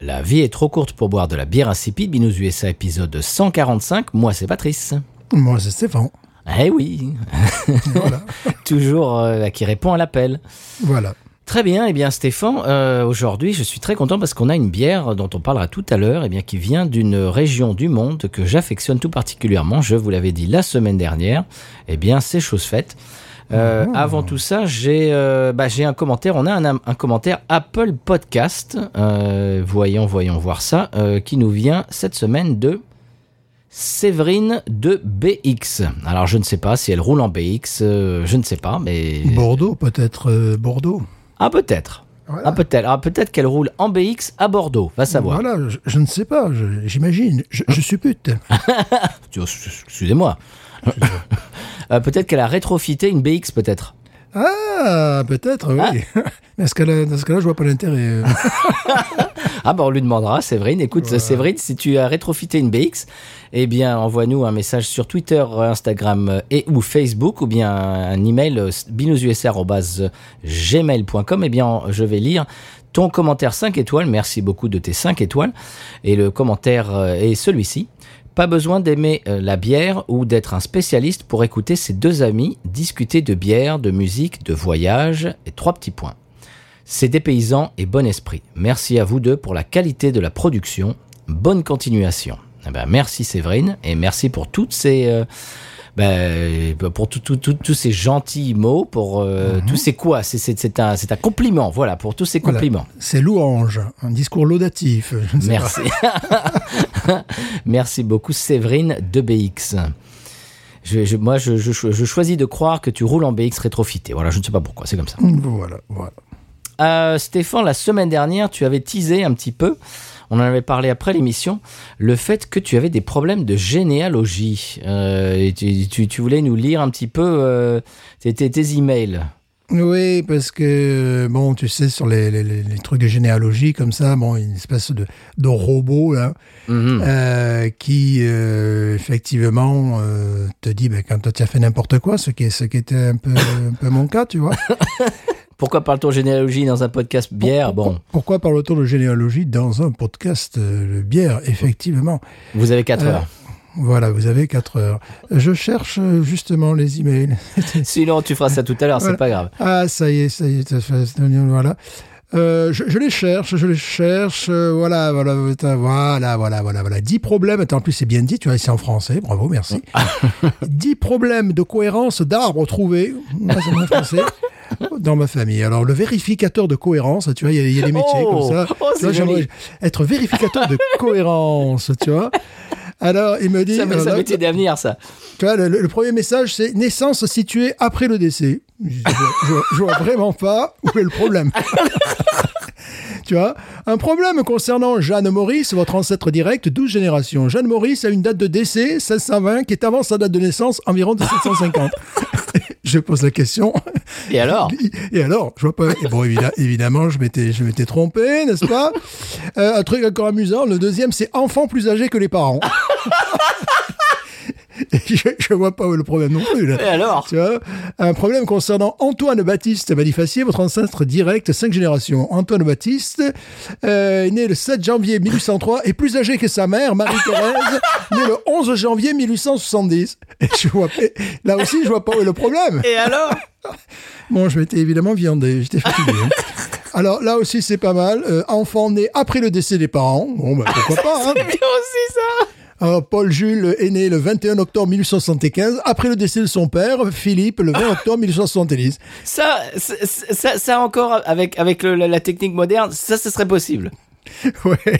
La vie est trop courte pour boire de la bière insipide. Binous USA épisode 145. Moi, c'est Patrice. Moi, c'est Stéphane. Eh oui, Voilà. toujours euh, qui répond à l'appel. voilà. Très bien, eh bien Stéphane, euh, aujourd'hui je suis très content parce qu'on a une bière dont on parlera tout à l'heure, eh bien qui vient d'une région du monde que j'affectionne tout particulièrement. Je vous l'avais dit la semaine dernière. Eh bien c'est chose faite. Euh, Avant tout ça, j'ai euh, bah, j'ai un commentaire. On a un, un commentaire Apple Podcast. Euh, voyons, voyons voir ça, qui nous vient cette semaine de Séverine de BX. Alors je ne sais pas si elle roule en BX, je ne sais pas, mais Bordeaux, peut-être Bordeaux. ah peut-être. Voilà. Ah peut-être. Ah, peut-être qu'elle roule en BX à Bordeaux. Va savoir. Voilà, je, je ne sais pas, je- j'imagine. Je, je suppute. Tu- Excusez-moi. Euh, peut-être qu'elle a rétrofité une BX peut-être. Ah, peut-être, oui. Mais Dans ce cas-là, dans ce cas-là, je vois pas l'intérêt. euh. Ah bah on lui demandera, Séverine. Écoute, Séverine, si tu as rétrofité une BX, eh bien envoie-nous un message sur Twitter, Instagram euh, et ou Facebook ou bien un email binoususa@gmail.com. Eh bien je vais lire ton commentaire 5 étoiles. Merci beaucoup de tes 5 étoiles. Et le commentaire est celui-ci. Pas besoin d'aimer euh, la bière ou d'être un spécialiste pour écouter ces deux amis discuter de bière, de musique, de voyage et trois petits points. C'est dépaysant et bon esprit. Merci à vous deux pour la qualité de la production. Bonne continuation. Eh ben, merci Séverine et merci pour toutes ces euh, ben, pour tous ces gentils mots, pour euh, tous ces quoi C'est un un compliment. Voilà pour tous ces Voilà. compliments. C'est louange, un discours laudatif. je ne sais Merci. Merci beaucoup Séverine de BX. Je, je- moi, je, je- choisis de croire que tu roules en BX rétrofité. Voilà, je ne sais pas pourquoi, c'est comme ça. Voilà, voilà. Euh, Stéphane, la semaine dernière, tu avais teasé un petit peu, on en avait parlé après l'émission, le fait que tu avais des problèmes de généalogie. Euh, et tu, tu- tu voulais nous lire un petit peu euh, tes, emails. Oui, parce que, bon, tu sais, sur les, les- les- les trucs de généalogie comme ça, bon, une espèce de, de robot, là, Mhm. euh, qui, effectivement, te dit, ben, quand toi, tu as fait n'importe quoi, ce qui, est, ce qui était un peu, un peu mon cas, tu vois. Pourquoi parle-t-on généalogie dans un podcast bière Bon, Pourquoi parle-t-on de généalogie dans un podcast euh, bière Effectivement. vous avez 4 Euh, heures. Voilà, vous avez 4 heures. Je cherche euh, justement les emails. Sinon, tu feras ça tout à l'heure, c'est Voilà. pas grave. Ah, ça y est, ça y est, ça fait- voilà. Euh, je, je les cherche, je les cherche. euh, voilà, voilà, voilà, voilà, voilà, voilà. 10 problèmes. Attends, en plus, c'est bien dit. Tu vois, c'est en français. Bravo, merci. 10 problèmes de cohérence d'arbres trouvés. C'est mon français. Dans ma famille. Alors, le vérificateur de cohérence, tu vois, il y, a- il y a des métiers Oh, comme ça. oh, Tu vois, c'est j'aimerais être vérificateur de cohérence, tu vois. Alors, il me dit. Ça, ça là- métier d'avenir, ça. tu vois, le, le premier message, c'est naissance située après le décès. Je, je, je- je vois vraiment pas où est le problème. tu vois, un problème concernant Jeanne Maurice, votre ancêtre direct, 12 générations. Jeanne Maurice a une date de décès, 1620, qui est avant sa date de naissance, environ 1750. je pose la question. Et alors? Et alors, je vois pas. Et bon, évidemment, évidemment je m'étais, je m'étais trompé, n'est-ce pas? Euh, Un truc encore amusant. Le deuxième, c'est enfant plus âgé que les parents. Je, je vois pas où est le problème non plus. Là. Et alors Tu vois Un problème concernant Antoine Baptiste Malifacier, votre ancêtre direct, cinq générations. Antoine Baptiste euh, est né le 7 janvier 1803 et plus âgé que sa mère, Marie-Thérèse, née le 11 janvier 1870. Et je vois, et là aussi, je vois pas où est le problème. Et alors Bon, je m'étais évidemment viandé, j'étais fatigué. hein. Alors là aussi, c'est pas mal. Euh, enfant né après le décès des parents. Bon, bah, pourquoi pas. hein. C'est bien aussi, ça Alors, Paul Jules est né le 21 octobre 1875, après le décès de son père, Philippe, le 20 octobre 1870. Ça, ça, ça, ça encore, avec, avec le- la, la technique moderne, ça, ce serait possible. Ouais,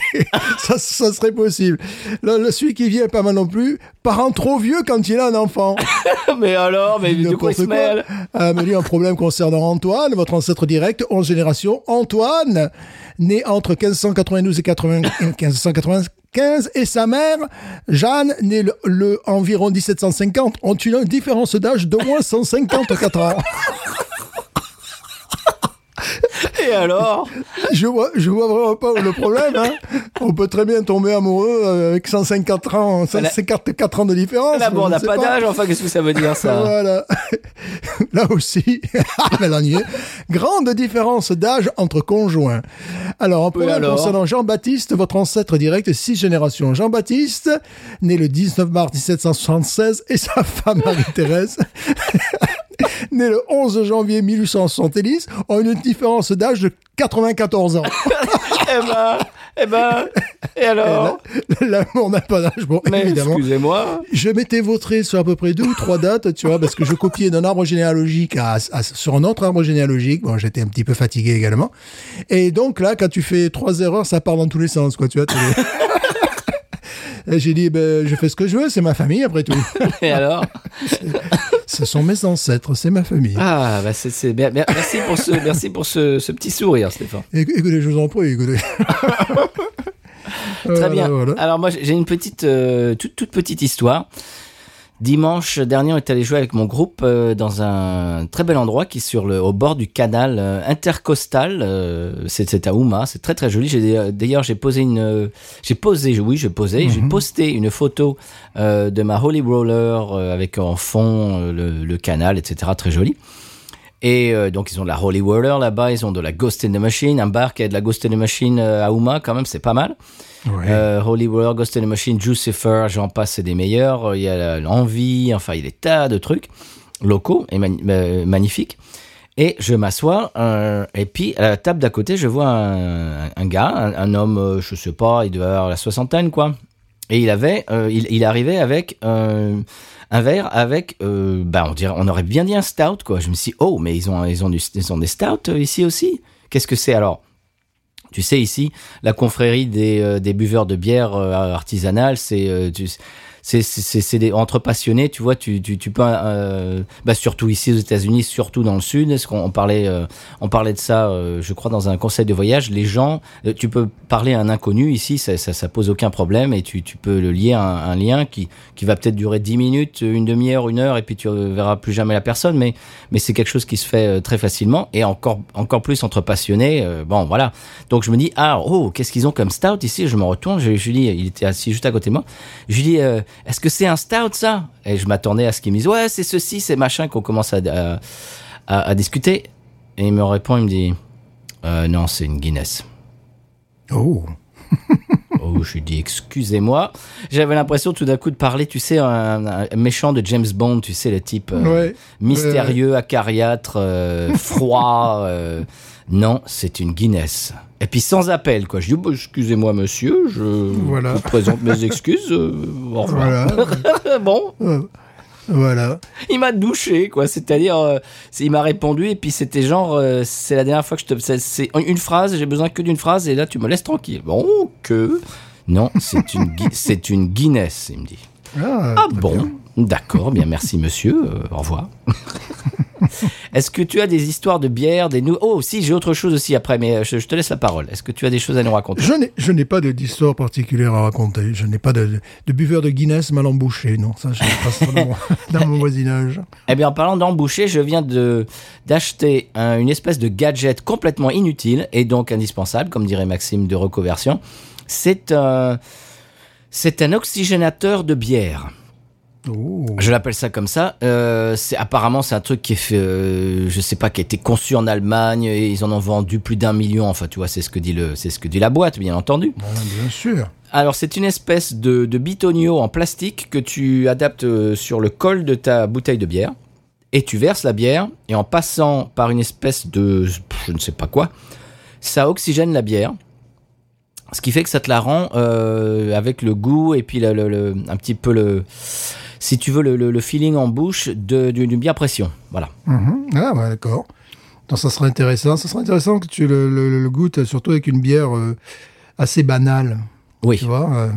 ça, ça serait possible. Le, le- celui qui vient est pas mal non plus. Parent trop vieux quand il a un enfant. mais alors, mais de quoi il se mêle Ah, me dit un problème concernant Antoine, votre ancêtre direct, 11 génération. Antoine, né entre 1592 et 80 1595, et sa mère, Jeanne, née le, le environ 1750, ont une différence d'âge d'au moins 154 ans. Et alors Je vois, je vois vraiment pas le problème. Hein. On peut très bien tomber amoureux euh, avec 154 ans, 154 ans de différence. Là, bon, on n'a pas d'âge, enfin, qu'est-ce que ça veut dire, ça? Voilà. Là aussi, elle en y est. Grande différence d'âge entre conjoints. Alors, un problème alors concernant Jean-Baptiste, votre ancêtre direct, six générations. Jean-Baptiste, né le 19 mars 1776, et sa femme Marie-Thérèse, née le 11 janvier 1870, ont une différence d'âge de 94 ans. Eh ben, eh ben, et alors? L'amour n'a pas d'âge, bon, Mais évidemment. excusez-moi. Je m'étais vautré sur à peu près deux ou trois dates, tu vois, parce que je copiais d'un arbre généalogique à, à- sur un autre arbre généalogique. Bon, j'étais un petit peu fatigué également. Et donc là, quand tu fais trois erreurs, ça part dans tous les sens, quoi, tu vois. j'ai dit, ben, je fais ce que je veux, c'est ma famille après tout. Et alors? Ce sont mes ancêtres, c'est ma famille. Ah, bah c'est, c'est. Merci pour ce, merci pour ce, ce petit sourire, Stéphane. Éc- Écoutez, je vous en prie, écoutez. Très bien. voilà. Alors moi, j'ai une petite, euh, toute, toute petite histoire. Dimanche dernier, on est allé jouer avec mon groupe euh, dans un très bel endroit qui est sur le, au bord du canal euh, intercostal. euh, c'est, c'est à Houma, c'est très très joli. J'ai, d'ailleurs, j'ai posé une, euh, j'ai posé, oui, j'ai posé, j'ai posté une photo euh, de ma Holy Roller euh, avec en fond euh, le, le canal, etc. Très joli. Et euh, donc ils ont de la Holy Whirler là-bas, ils ont de la Ghost in the Machine, un bar qui a de la Ghost in the Machine euh, à Houma quand même, c'est pas mal. Ouais. Euh, Holy Whirler, Ghost in the Machine, Jucifer, j'en passe, c'est des meilleurs. Il y a l'envie, enfin il y a des tas de trucs locaux et mani- euh, magnifiques. Et je m'assois, et puis à la table d'à côté, je vois un, un gars, un, un homme, je sais pas, il devait avoir la soixantaine quoi. Et il avait, il, il arrivait avec un verre avec, euh, bah on dirait, on aurait bien dit un stout quoi. Je me suis, dit, oh mais ils ont, ils ont ils ont des stouts euh, ici aussi? Qu'est-ce que c'est alors? Tu sais ici, la confrérie des, euh, buveurs de bière euh, artisanale, c'est, c'est, c'est, entre passionnés, tu vois, tu, tu, tu peux, euh, bah surtout ici aux États-Unis, surtout dans le sud. Est-ce qu'on on parlait, euh, on parlait de ça, euh, je crois, dans un conseil de voyage. Les gens, euh, tu peux parler à un inconnu ici, ça, ça, ça pose aucun problème et tu, tu peux le lier à un, un lien qui, qui va peut-être durer 10 minutes, une demi-heure, une heure et puis tu verras plus jamais la personne. Mais, mais c'est quelque chose qui se fait euh, très facilement et encore, encore plus entre passionnés. euh, bon, voilà. Donc je me dis, ah, oh, qu'est-ce qu'ils ont comme stout ici? Je me retourne, je, je dis, il était assis juste à côté de moi. Je lui dis, est-ce que c'est un stout ça? Et je m'attendais à ce qu'il me dise, ouais, c'est ceci, c'est machin qu'on commence à, à, à- à discuter. Et il me répond, il me dit, euh, non, c'est une Guinness. Oh. Oh, je lui dis excusez-moi. J'avais l'impression tout d'un coup de parler, tu sais, un, un méchant de James Bond, tu sais, le type euh, Ouais. mystérieux, acariâtre, euh, froid. non, c'est une Guinness. Et puis sans appel, quoi. Je dis, excusez-moi, monsieur, je Voilà. vous présente mes excuses. euh, au revoir. Voilà. bon, Euh, voilà. il m'a douché, quoi. C'est-à-dire, euh, il m'a répondu, et puis c'était genre, euh, c'est la dernière fois que je te. c'est- une phrase, j'ai besoin que d'une phrase, et là, tu me laisses tranquille. Bon, que. Non, c'est une, c'est une Guinness, il me dit. Ah, Ah bon, d'accord, bien merci monsieur, au revoir. Est-ce que tu as des histoires de bière, des nou... Oh, si, j'ai autre chose aussi après, mais euh, je, je te laisse la parole. Est-ce que tu as des choses à nous raconter? Je n'ai, pas d'histoire particulière à raconter. Je n'ai pas de, de buveur de Guinness mal embouché. Non, ça, je n'ai pas ça dans mon, dans mon voisinage. Eh bien, en parlant d'emboucher, je viens de d'acheter un- une espèce de gadget complètement inutile et donc indispensable, comme dirait Maxime de reconversion. C'est un c'est un oxygénateur de bière. Oh. Je l'appelle ça comme ça. Euh, c'est apparemment c'est un truc qui est fait, euh, je sais pas, qui a été conçu en Allemagne et ils en ont vendu plus d'un million. Enfin, tu vois, c'est ce que dit le, c'est ce que dit la boîte, bien entendu. Bien sûr. Alors, c'est une espèce de, de bitonio en plastique que tu adaptes euh, sur le col de ta bouteille de bière. Et tu verses la bière, et en passant par une espèce de... je ne sais pas quoi, ça oxygène la bière. Ce qui fait que ça te la rend euh, avec le goût et puis le, le- le- un petit peu le... Si tu veux, le, le- le feeling en bouche de- d'une d'une bière pression. Voilà. Mhm. Ah, ouais, d'accord. Donc, ça serait intéressant. Ça serait intéressant que tu le, le- goûtes, surtout avec une bière euh, assez banal. Oui. Tu vois, euh,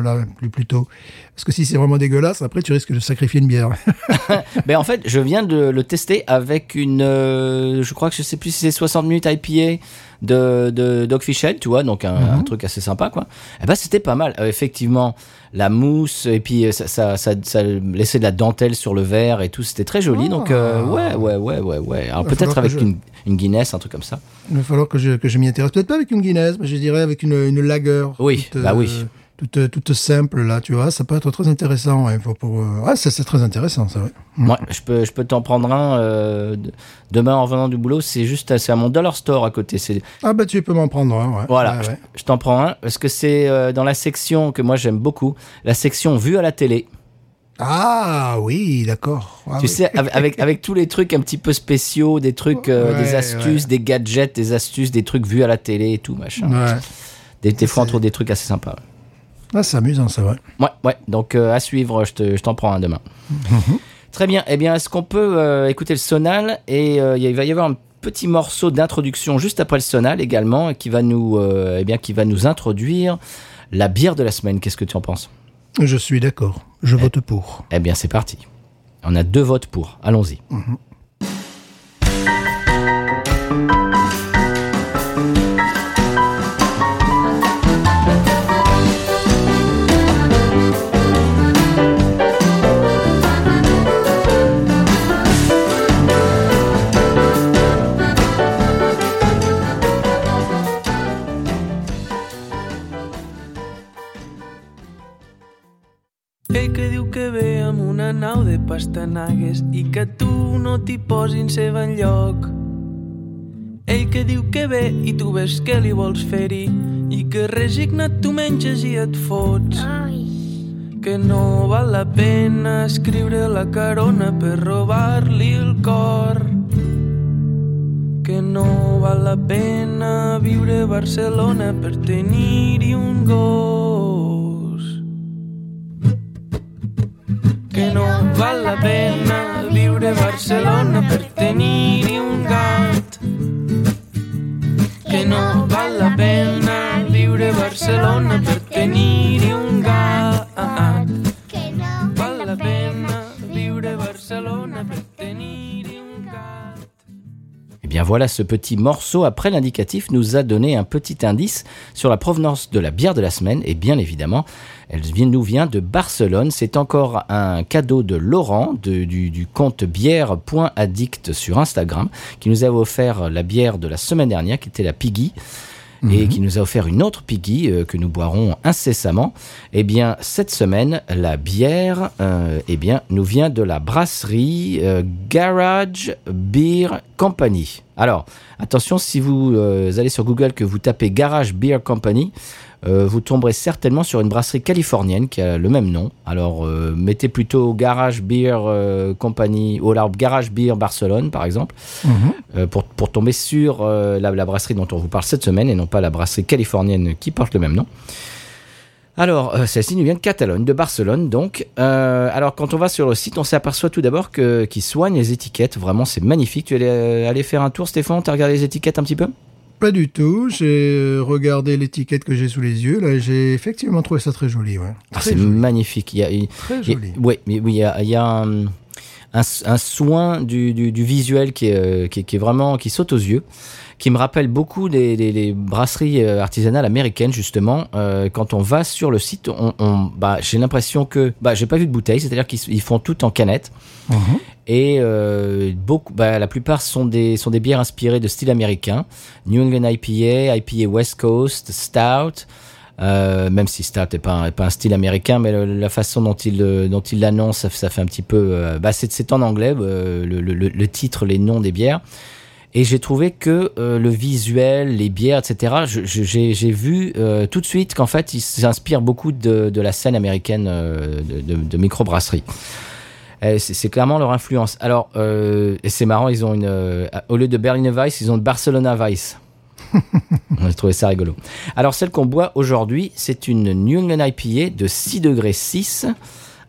voilà, plus plutôt. Parce que si c'est vraiment dégueulasse, après tu risques de sacrifier une bière. Ben en fait, je viens de le tester avec une, euh, je crois que je sais plus si c'est 60 minutes IPA de, de Dogfish Head, tu vois, donc un, Mhm. un truc assez sympa, quoi. Et ben c'était pas mal. Euh, effectivement, la mousse et puis euh, ça, ça, ça, ça laissait de la dentelle sur le verre et tout, c'était très joli. Donc euh, Ah. ouais, ouais, ouais, ouais, ouais. Alors peut-être avec je- une, une Guinness, un truc comme ça. Il va falloir que je, que je m'y intéresse. Peut-être pas avec une Guinness, mais je dirais avec une, une lager. Oui, toute, bah oui. Toute, toute simple, là, tu vois. Ça peut être très intéressant. Ouais, pour, pour, ah, ça, c'est très intéressant, c'est vrai. Ouais, je peux, je peux t'en prendre un euh, de- demain en revenant du boulot. C'est juste, à- c'est à mon dollar store à côté. C'est Ah, bah, tu peux m'en prendre un, ouais. Voilà, Ouais, je- ouais. je, t'en prends un parce que c'est euh, dans la section que moi j'aime beaucoup, la section vue à la télé. Ah, oui, d'accord. Ah, tu oui. sais, avec, avec, tous les trucs un petit peu spéciaux, des trucs, euh, Ouais, des astuces, ouais. des gadgets, des astuces, des trucs vus à la télé et tout, machin. Ouais. Des, des fois, on trouve des trucs assez sympas. Ah, c'est amusant, c'est vrai. Ouais, ouais. Donc, euh, à suivre, je, te, je t'en prends un demain. Mhm. Très bien. Eh bien, est-ce qu'on peut euh, écouter le sonal Et euh, il va y avoir un petit morceau d'introduction juste après le sonal également, qui va nous, eh bien, qui va nous introduire la bière de la semaine. Qu'est-ce que tu en penses? Je suis d'accord. Je vote pour. Eh bien, c'est parti. On a deux votes pour. Allons-y. Ell que ve amb una nau de pastanagues i que tu no t'hi posin seva enlloc. Ell que diu que ve i tu ves que li vols fer-hi i que resignat tu menges i et fots. Que no val la pena escriure la carona per robar-li el cor. Que no val la pena viure a Barcelona per tenir-hi un gos. Que no val la pena viure a Barcelona per tenir-hi un gat. Que no val la pena viure a Barcelona per tenir-hi un Eh bien voilà, ce petit morceau après l'indicatif nous a donné un petit indice sur la provenance de la bière de la semaine et bien évidemment, elle nous vient de Barcelone. C'est encore un cadeau de Laurent du, du compte bière.addict sur Instagram qui nous a offert la bière de la semaine dernière qui était la Piggy. Et qui nous a offert une autre Piggy euh, que nous boirons incessamment. Eh bien, cette semaine, la bière, euh, eh bien, nous vient de la brasserie euh, Garage Beer Company. Alors, attention, si vous euh, allez sur Google que vous tapez Garage Beer Company, vous tomberez certainement sur une brasserie californienne qui a le même nom. Alors, euh, mettez plutôt Garage Beer euh, Company ou alors Garage Beer Barcelone, par exemple euh, pour, pour tomber sur euh, la, la brasserie dont on vous parle cette semaine et non pas la brasserie californienne qui porte le même nom. Alors, euh, celle-ci nous vient de Catalogne, de Barcelone donc. Euh, alors, quand on va sur le site, on s'aperçoit tout d'abord que qu'ils soignent les étiquettes. Vraiment, c'est magnifique. Tu es allé, euh, faire un tour, Stéphane? T'as regardé les étiquettes un petit peu? Pas du tout. J'ai euh, regardé l'étiquette que j'ai sous les yeux. Là, j'ai effectivement trouvé ça très joli. Ouais. Ah, C'est magnifique. Il y a, Très il joli. oui, mais il y a, il y a un, un, un soin du, du, du visuel qui est, euh, qui, est- qui est vraiment qui saute aux yeux, qui me rappelle beaucoup des, des- des brasseries euh, artisanales américaines justement. Euh, quand on va sur le site, on, on- bah, j'ai l'impression que bah, j'ai pas vu de bouteille, c'est-à-dire qu'ils ils font tout en canette. Mhm. Et euh, beaucoup, bah, la plupart sont des, sont des bières inspirées de style américain. New England IPA, IPA West Coast, Stout. Euh, même si Stout n'est pas, un- style américain, mais la façon dont il, euh, dont il ça, fait un petit peu... euh, bah, c'est en anglais, euh, le, le- titre, les noms des bières. Et j'ai trouvé que le visuel, les bières, etc., j'ai vu tout de suite qu'en fait, ils s'inspirent beaucoup de, de la scène américaine de, de, de microbrasserie. C'est clairement leur influence. Alors, c'est marrant, ils ont au lieu de Berliner Weiss, ils ont Barcelona Weiss. On a trouvé ça rigolo. Alors, celle qu'on boit aujourd'hui, c'est une New England IPA de 6 degrés 6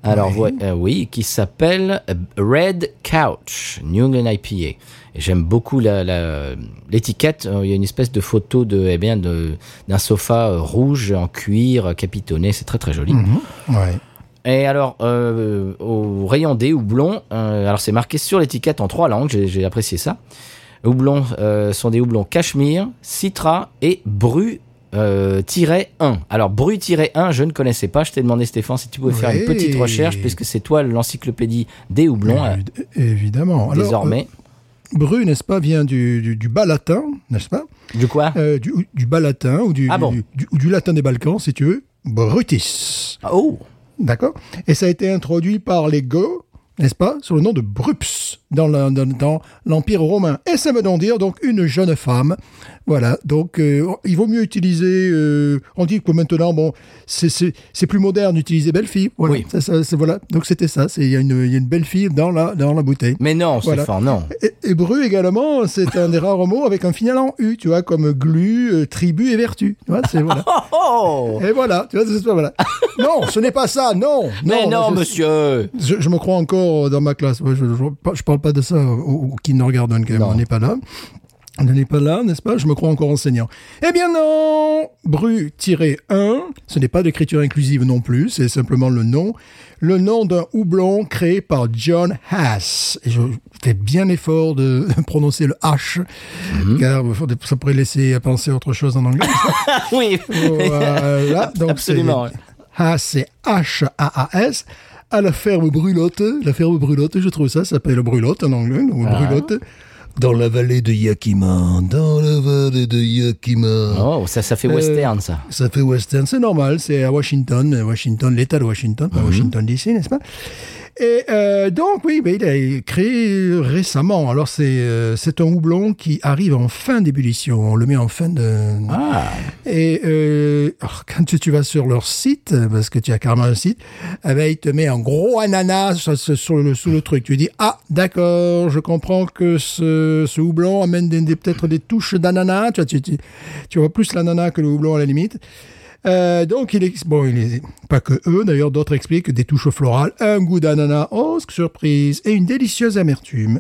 Alors, Oui. euh, oui, qui s'appelle Red Couch, New England IPA. J'aime beaucoup la- la- l'étiquette. Euh, Il y a une espèce de photo de, eh bien, d'un sofa euh, rouge en cuir capitonné. C'est très très joli. Mhm. Ouais. Et alors, euh, au rayon des houblons, euh, alors c'est marqué sur l'étiquette en trois langues, j'ai, j'ai apprécié ça. Houblons euh, sont des houblons Cachemire, Citra et Bru. euh, tiret 1. Alors, Bru-1, je ne connaissais pas. Je t'ai demandé, Stéphane, si tu pouvais faire une petite recherche, puisque c'est toi l'encyclopédie des houblons, euh, Évid- Évidemment. Alors, désormais. euh, Bru, n'est-ce pas, vient du, du, du bas latin, n'est-ce pas? Du quoi? Euh, du, du bas latin ou du, Ah bon ou du latin des Balkans, si tu veux. Brutis. Oh D'accord? Et ça a été introduit par les Goths, n'est-ce pas, sous le nom de Brups, dans l'Empire romain. Et ça veut donc dire donc une jeune femme. Voilà, donc euh, il vaut mieux utiliser. euh, on dit que maintenant, bon, c'est- plus moderne d'utiliser belle fille. Voilà, Oui. ça, voilà. donc c'était ça. c'est- Il y, a une- il y a une belle fille dans la, dans la bouteille. Mais non, Voilà. Stéphane, non. Et, bru également, c'est un des rares mots avec un final en U, tu vois, comme glu, euh, tribu et vertu. Tu vois, voilà. Oh, Et voilà, tu vois, c'est ça, voilà. Non, ce n'est pas ça, non. Mais non, je- monsieur Je, je me crois encore dans ma classe. Ouais, Je, je parle pas de ça au, au kindergarten, quand même. Non. On n'est pas là. On n'est pas là, n'est-ce pas? Je me crois encore enseignant. Eh bien non Bru-1, ce n'est pas d'écriture inclusive non plus, c'est simplement le nom. Le nom d'un houblon créé par John Haas. Et je fais bien l'effort de prononcer le H, Mhm. car ça pourrait laisser à penser autre chose en anglais. Oui Voilà, donc Absolument, c'est- Haas, c'est H-A-A-S. À la ferme Brulotte, la ferme Brulotte, je trouve ça, ça s'appelle Brulotte en anglais, ou Ah. Brulotte. Dans la vallée de Yakima, dans la vallée de Yakima. Oh, ça, ça fait Euh, western, ça. Ça fait western, c'est normal, c'est à Washington, euh, Washington, l'État de Washington, Mhm. pas Washington DC, n'est-ce pas? Et euh, donc, oui, ben, il a créé récemment. Alors, c'est euh, c'est un houblon qui arrive en fin d'ébullition. On le met en fin de... Ah, Et euh, alors, quand tu, tu vas sur leur site, parce que tu as carrément un site, eh ben, il te met un gros ananas sur, le, sous le truc. Tu dis, ah, d'accord, je comprends que ce, ce houblon amène des- des- peut-être des touches d'ananas. Tu, vois, tu, tu, tu vois plus l'ananas que le houblon à la limite. Euh, donc, il est, bon, il est, pas que eux, d'ailleurs, d'autres expliquent des touches florales, un goût d'ananas, oh, surprise, et une délicieuse amertume.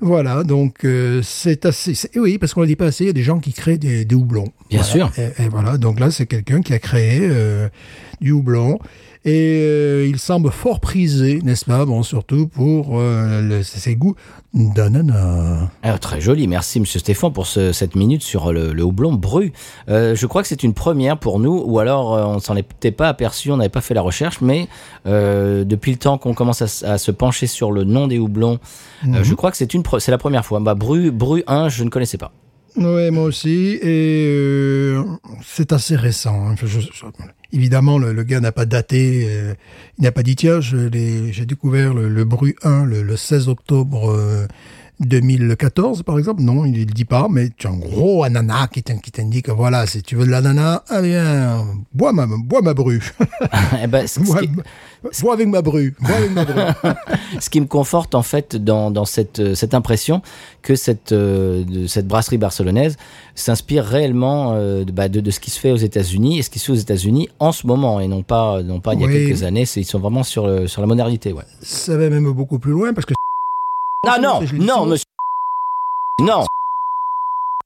Voilà, donc euh, c'est assez. c'est- Oui, parce qu'on ne le dit pas assez, il y a des gens qui créent des, des houblons. Bien Voilà. sûr. Et, et voilà, donc là, c'est quelqu'un qui a créé euh, du houblon. Et euh, il semble fort prisé, n'est-ce pas? Bon, surtout pour euh, le- ses goûts d'ananas. Ah, très joli, merci Monsieur Stéphane pour ce- cette minute sur le, le houblon bru. Euh, je crois que c'est une première pour nous, ou alors euh, on s'en était pas aperçu, on n'avait pas fait la recherche, mais euh, depuis le temps qu'on commence à, se pencher sur le nom des houblons, euh, je crois que c'est une, c'est la première fois. Bah, bru, bru 1, je ne connaissais pas. Oui, moi aussi. Et euh, c'est assez récent. hein. Je- je- je- évidemment, le, le gars n'a pas daté. euh, il n'a pas dit, tiens, j'ai découvert le, le Bru 1 le, le 16 octobre euh, 2014, par exemple. Non, il ne le dit pas, mais tu as un gros ananas qui t'in- qui t'indique, voilà, si tu veux de l'ananas, ah bien, bois ma, bois ma bru. Eh ben, ce, ce bois, qui, bois avec ma bru. Bois avec ma bru. ce qui me conforte en fait dans, dans cette, euh, cette impression que cette, euh, de cette brasserie barcelonaise s'inspire réellement euh, de, bah, de, de ce qui se fait aux États-Unis et ce qui se fait aux États-Unis en ce moment et non pas, non pas il y a Oui. quelques années. Ils sont vraiment sur, le- sur la modernité. Ouais. Ça va même beaucoup plus loin parce que Ah non, non, souvent. monsieur. Non,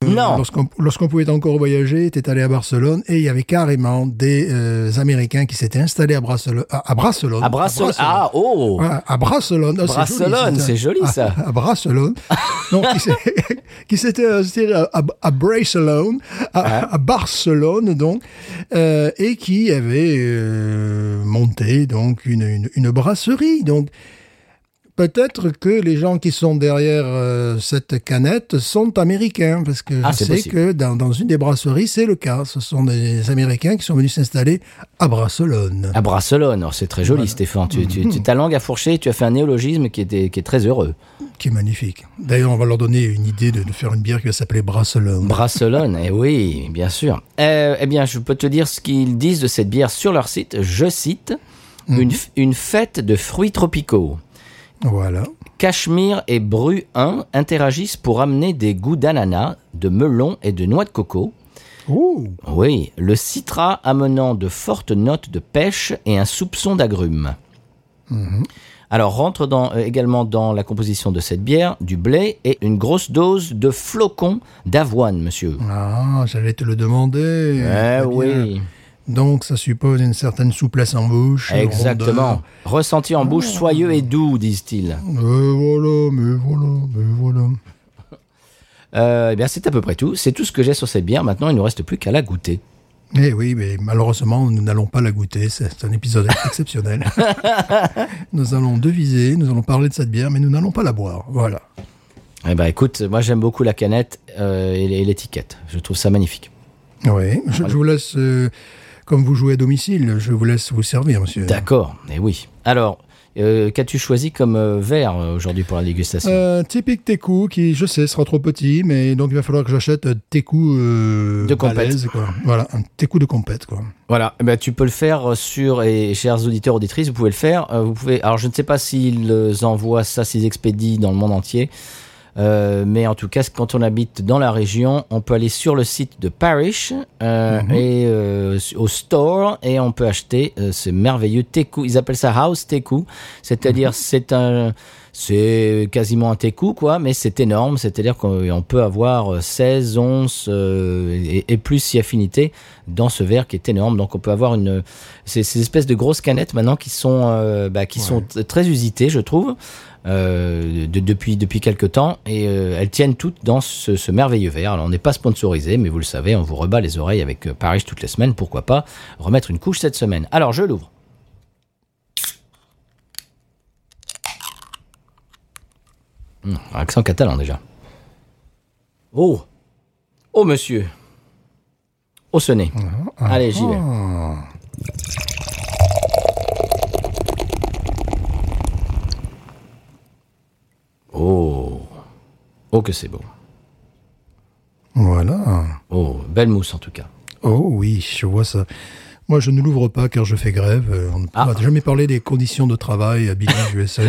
non. Lorsqu'on lorsqu'on pouvait encore voyager, tu allé à Barcelone et il y avait carrément des euh, Américains qui s'étaient installés à Barcelone. À, à Barcelone. À Barcelone. Ah, oh à Barcelone. C'est Barcelone, joli, c'est joli, ça. À, à Barcelone. Donc, qui s'est- qui s'était installé à, Barcelone, à, à Barcelone, donc, euh, et qui avait euh, monté donc une, une, une brasserie. Donc, peut-être que les gens qui sont derrière euh, cette canette sont américains, parce que Ah, je c'est sais possible. que dans, dans une des brasseries, c'est le cas. Ce sont des Américains qui sont venus s'installer à Barcelone. À Barcelone, Oh, c'est très joli, Stéphane. Tu, tu, tu ta langue à fourcher, tu as fait un néologisme qui, était, qui est très heureux. qui est magnifique. D'ailleurs, on va leur donner une idée de, de faire une bière qui va s'appeler Barcelone. Barcelone, eh oui, bien sûr. Euh, eh bien, je peux te dire ce qu'ils disent de cette bière sur leur site. Je cite une, f- une fête de fruits tropicaux. Voilà. Cachemire et Bru 1 interagissent pour amener des goûts d'ananas, de melon et de noix de coco. Ouh, Oui, le citra amenant de fortes notes de pêche et un soupçon d'agrumes. Alors rentre dans, euh, également dans la composition de cette bière du blé et une grosse dose de flocons d'avoine, monsieur. Ah, j'allais te le demander. Eh bien. Donc, ça suppose une certaine souplesse en bouche. exactement. Ressenti en bouche soyeux et doux, disent-ils. Mais voilà, mais voilà, mais voilà. Euh, eh bien, c'est à peu près tout. C'est tout ce que j'ai sur cette bière. Maintenant, il ne nous reste plus qu'à la goûter. Eh oui, mais malheureusement, nous n'allons pas la goûter. C'est un épisode exceptionnel. nous allons deviser, nous allons parler de cette bière, mais nous n'allons pas la boire. Voilà. Eh ben, écoute, moi j'aime beaucoup la canette euh, et et l'étiquette. Je trouve ça magnifique. Oui, je, je vous laisse, euh, comme vous jouez à domicile, je vous laisse vous servir, monsieur. D'accord, et oui. Alors, euh, qu'as-tu choisi comme euh, verre euh, aujourd'hui pour la dégustation Euh, typique Teku qui, je sais, sera trop petit, mais donc il va falloir que j'achète un Teku De compète. quoi. Voilà, un Teku de compète, quoi. Voilà, eh ben, tu peux le faire sur, et chers auditeurs, auditrices, vous pouvez le faire. vous pouvez, alors je ne sais pas s'ils envoient ça, s'ils expédient dans le monde entier. Euh, mais en tout cas, quand on habite dans la région, on peut aller sur le site de Parish euh, et euh, au store et on peut acheter euh, ce merveilleux teku. Ils appellent ça house teku, c'est-à-dire c'est un, c'est quasiment un teku quoi, mais c'est énorme. C'est-à-dire qu'on on peut avoir 16 onces euh, et, et plus si affinité dans ce verre qui est énorme. Donc on peut avoir une, ces, ces espèces de grosses canettes maintenant qui sont, bah, qui sont très usitées, je trouve euh, de- depuis depuis quelque temps et euh, elles tiennent toutes dans ce, ce merveilleux verre. Alors on n'est pas sponsorisé, mais vous le savez, on vous rebat les oreilles avec euh, Paris toutes les semaines. Pourquoi pas remettre une couche cette semaine Alors je l'ouvre. Hum, accent catalan déjà. Oh, oh monsieur, au ce nez. Allez, j'y vais. Oh, oh que c'est beau. Voilà. Oh, belle mousse en tout cas. Oh oui, je vois ça. Moi, je ne l'ouvre pas car je fais grève. On ne Ah. pourra jamais parler des conditions de travail à Billy USA.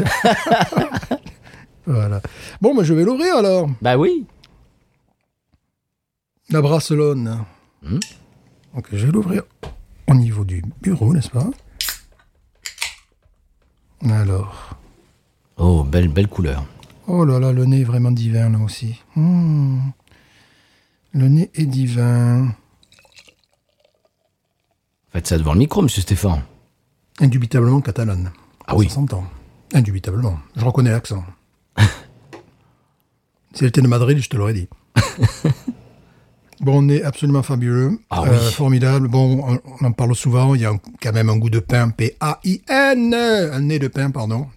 voilà. Bon, mais je vais l'ouvrir alors. Bah oui. La Barcelone. Hmm. Donc, je vais l'ouvrir au niveau du bureau, n'est-ce pas? Alors. Oh, belle belle couleur. Oh là là, le nez est vraiment divin là aussi. Hmm. Le nez est divin. Faites ça devant le micro, monsieur Stéphane. Indubitablement catalane. Ah oui. Ça s'entend. Indubitablement. Je reconnais l'accent. si elle était de Madrid, je te l'aurais dit. bon, on est absolument fabuleux. Ah Euh, oui. formidable. Bon, on, on en parle souvent. Il y a quand même un goût de pain. P-A-I-N. Un nez de pain, pardon.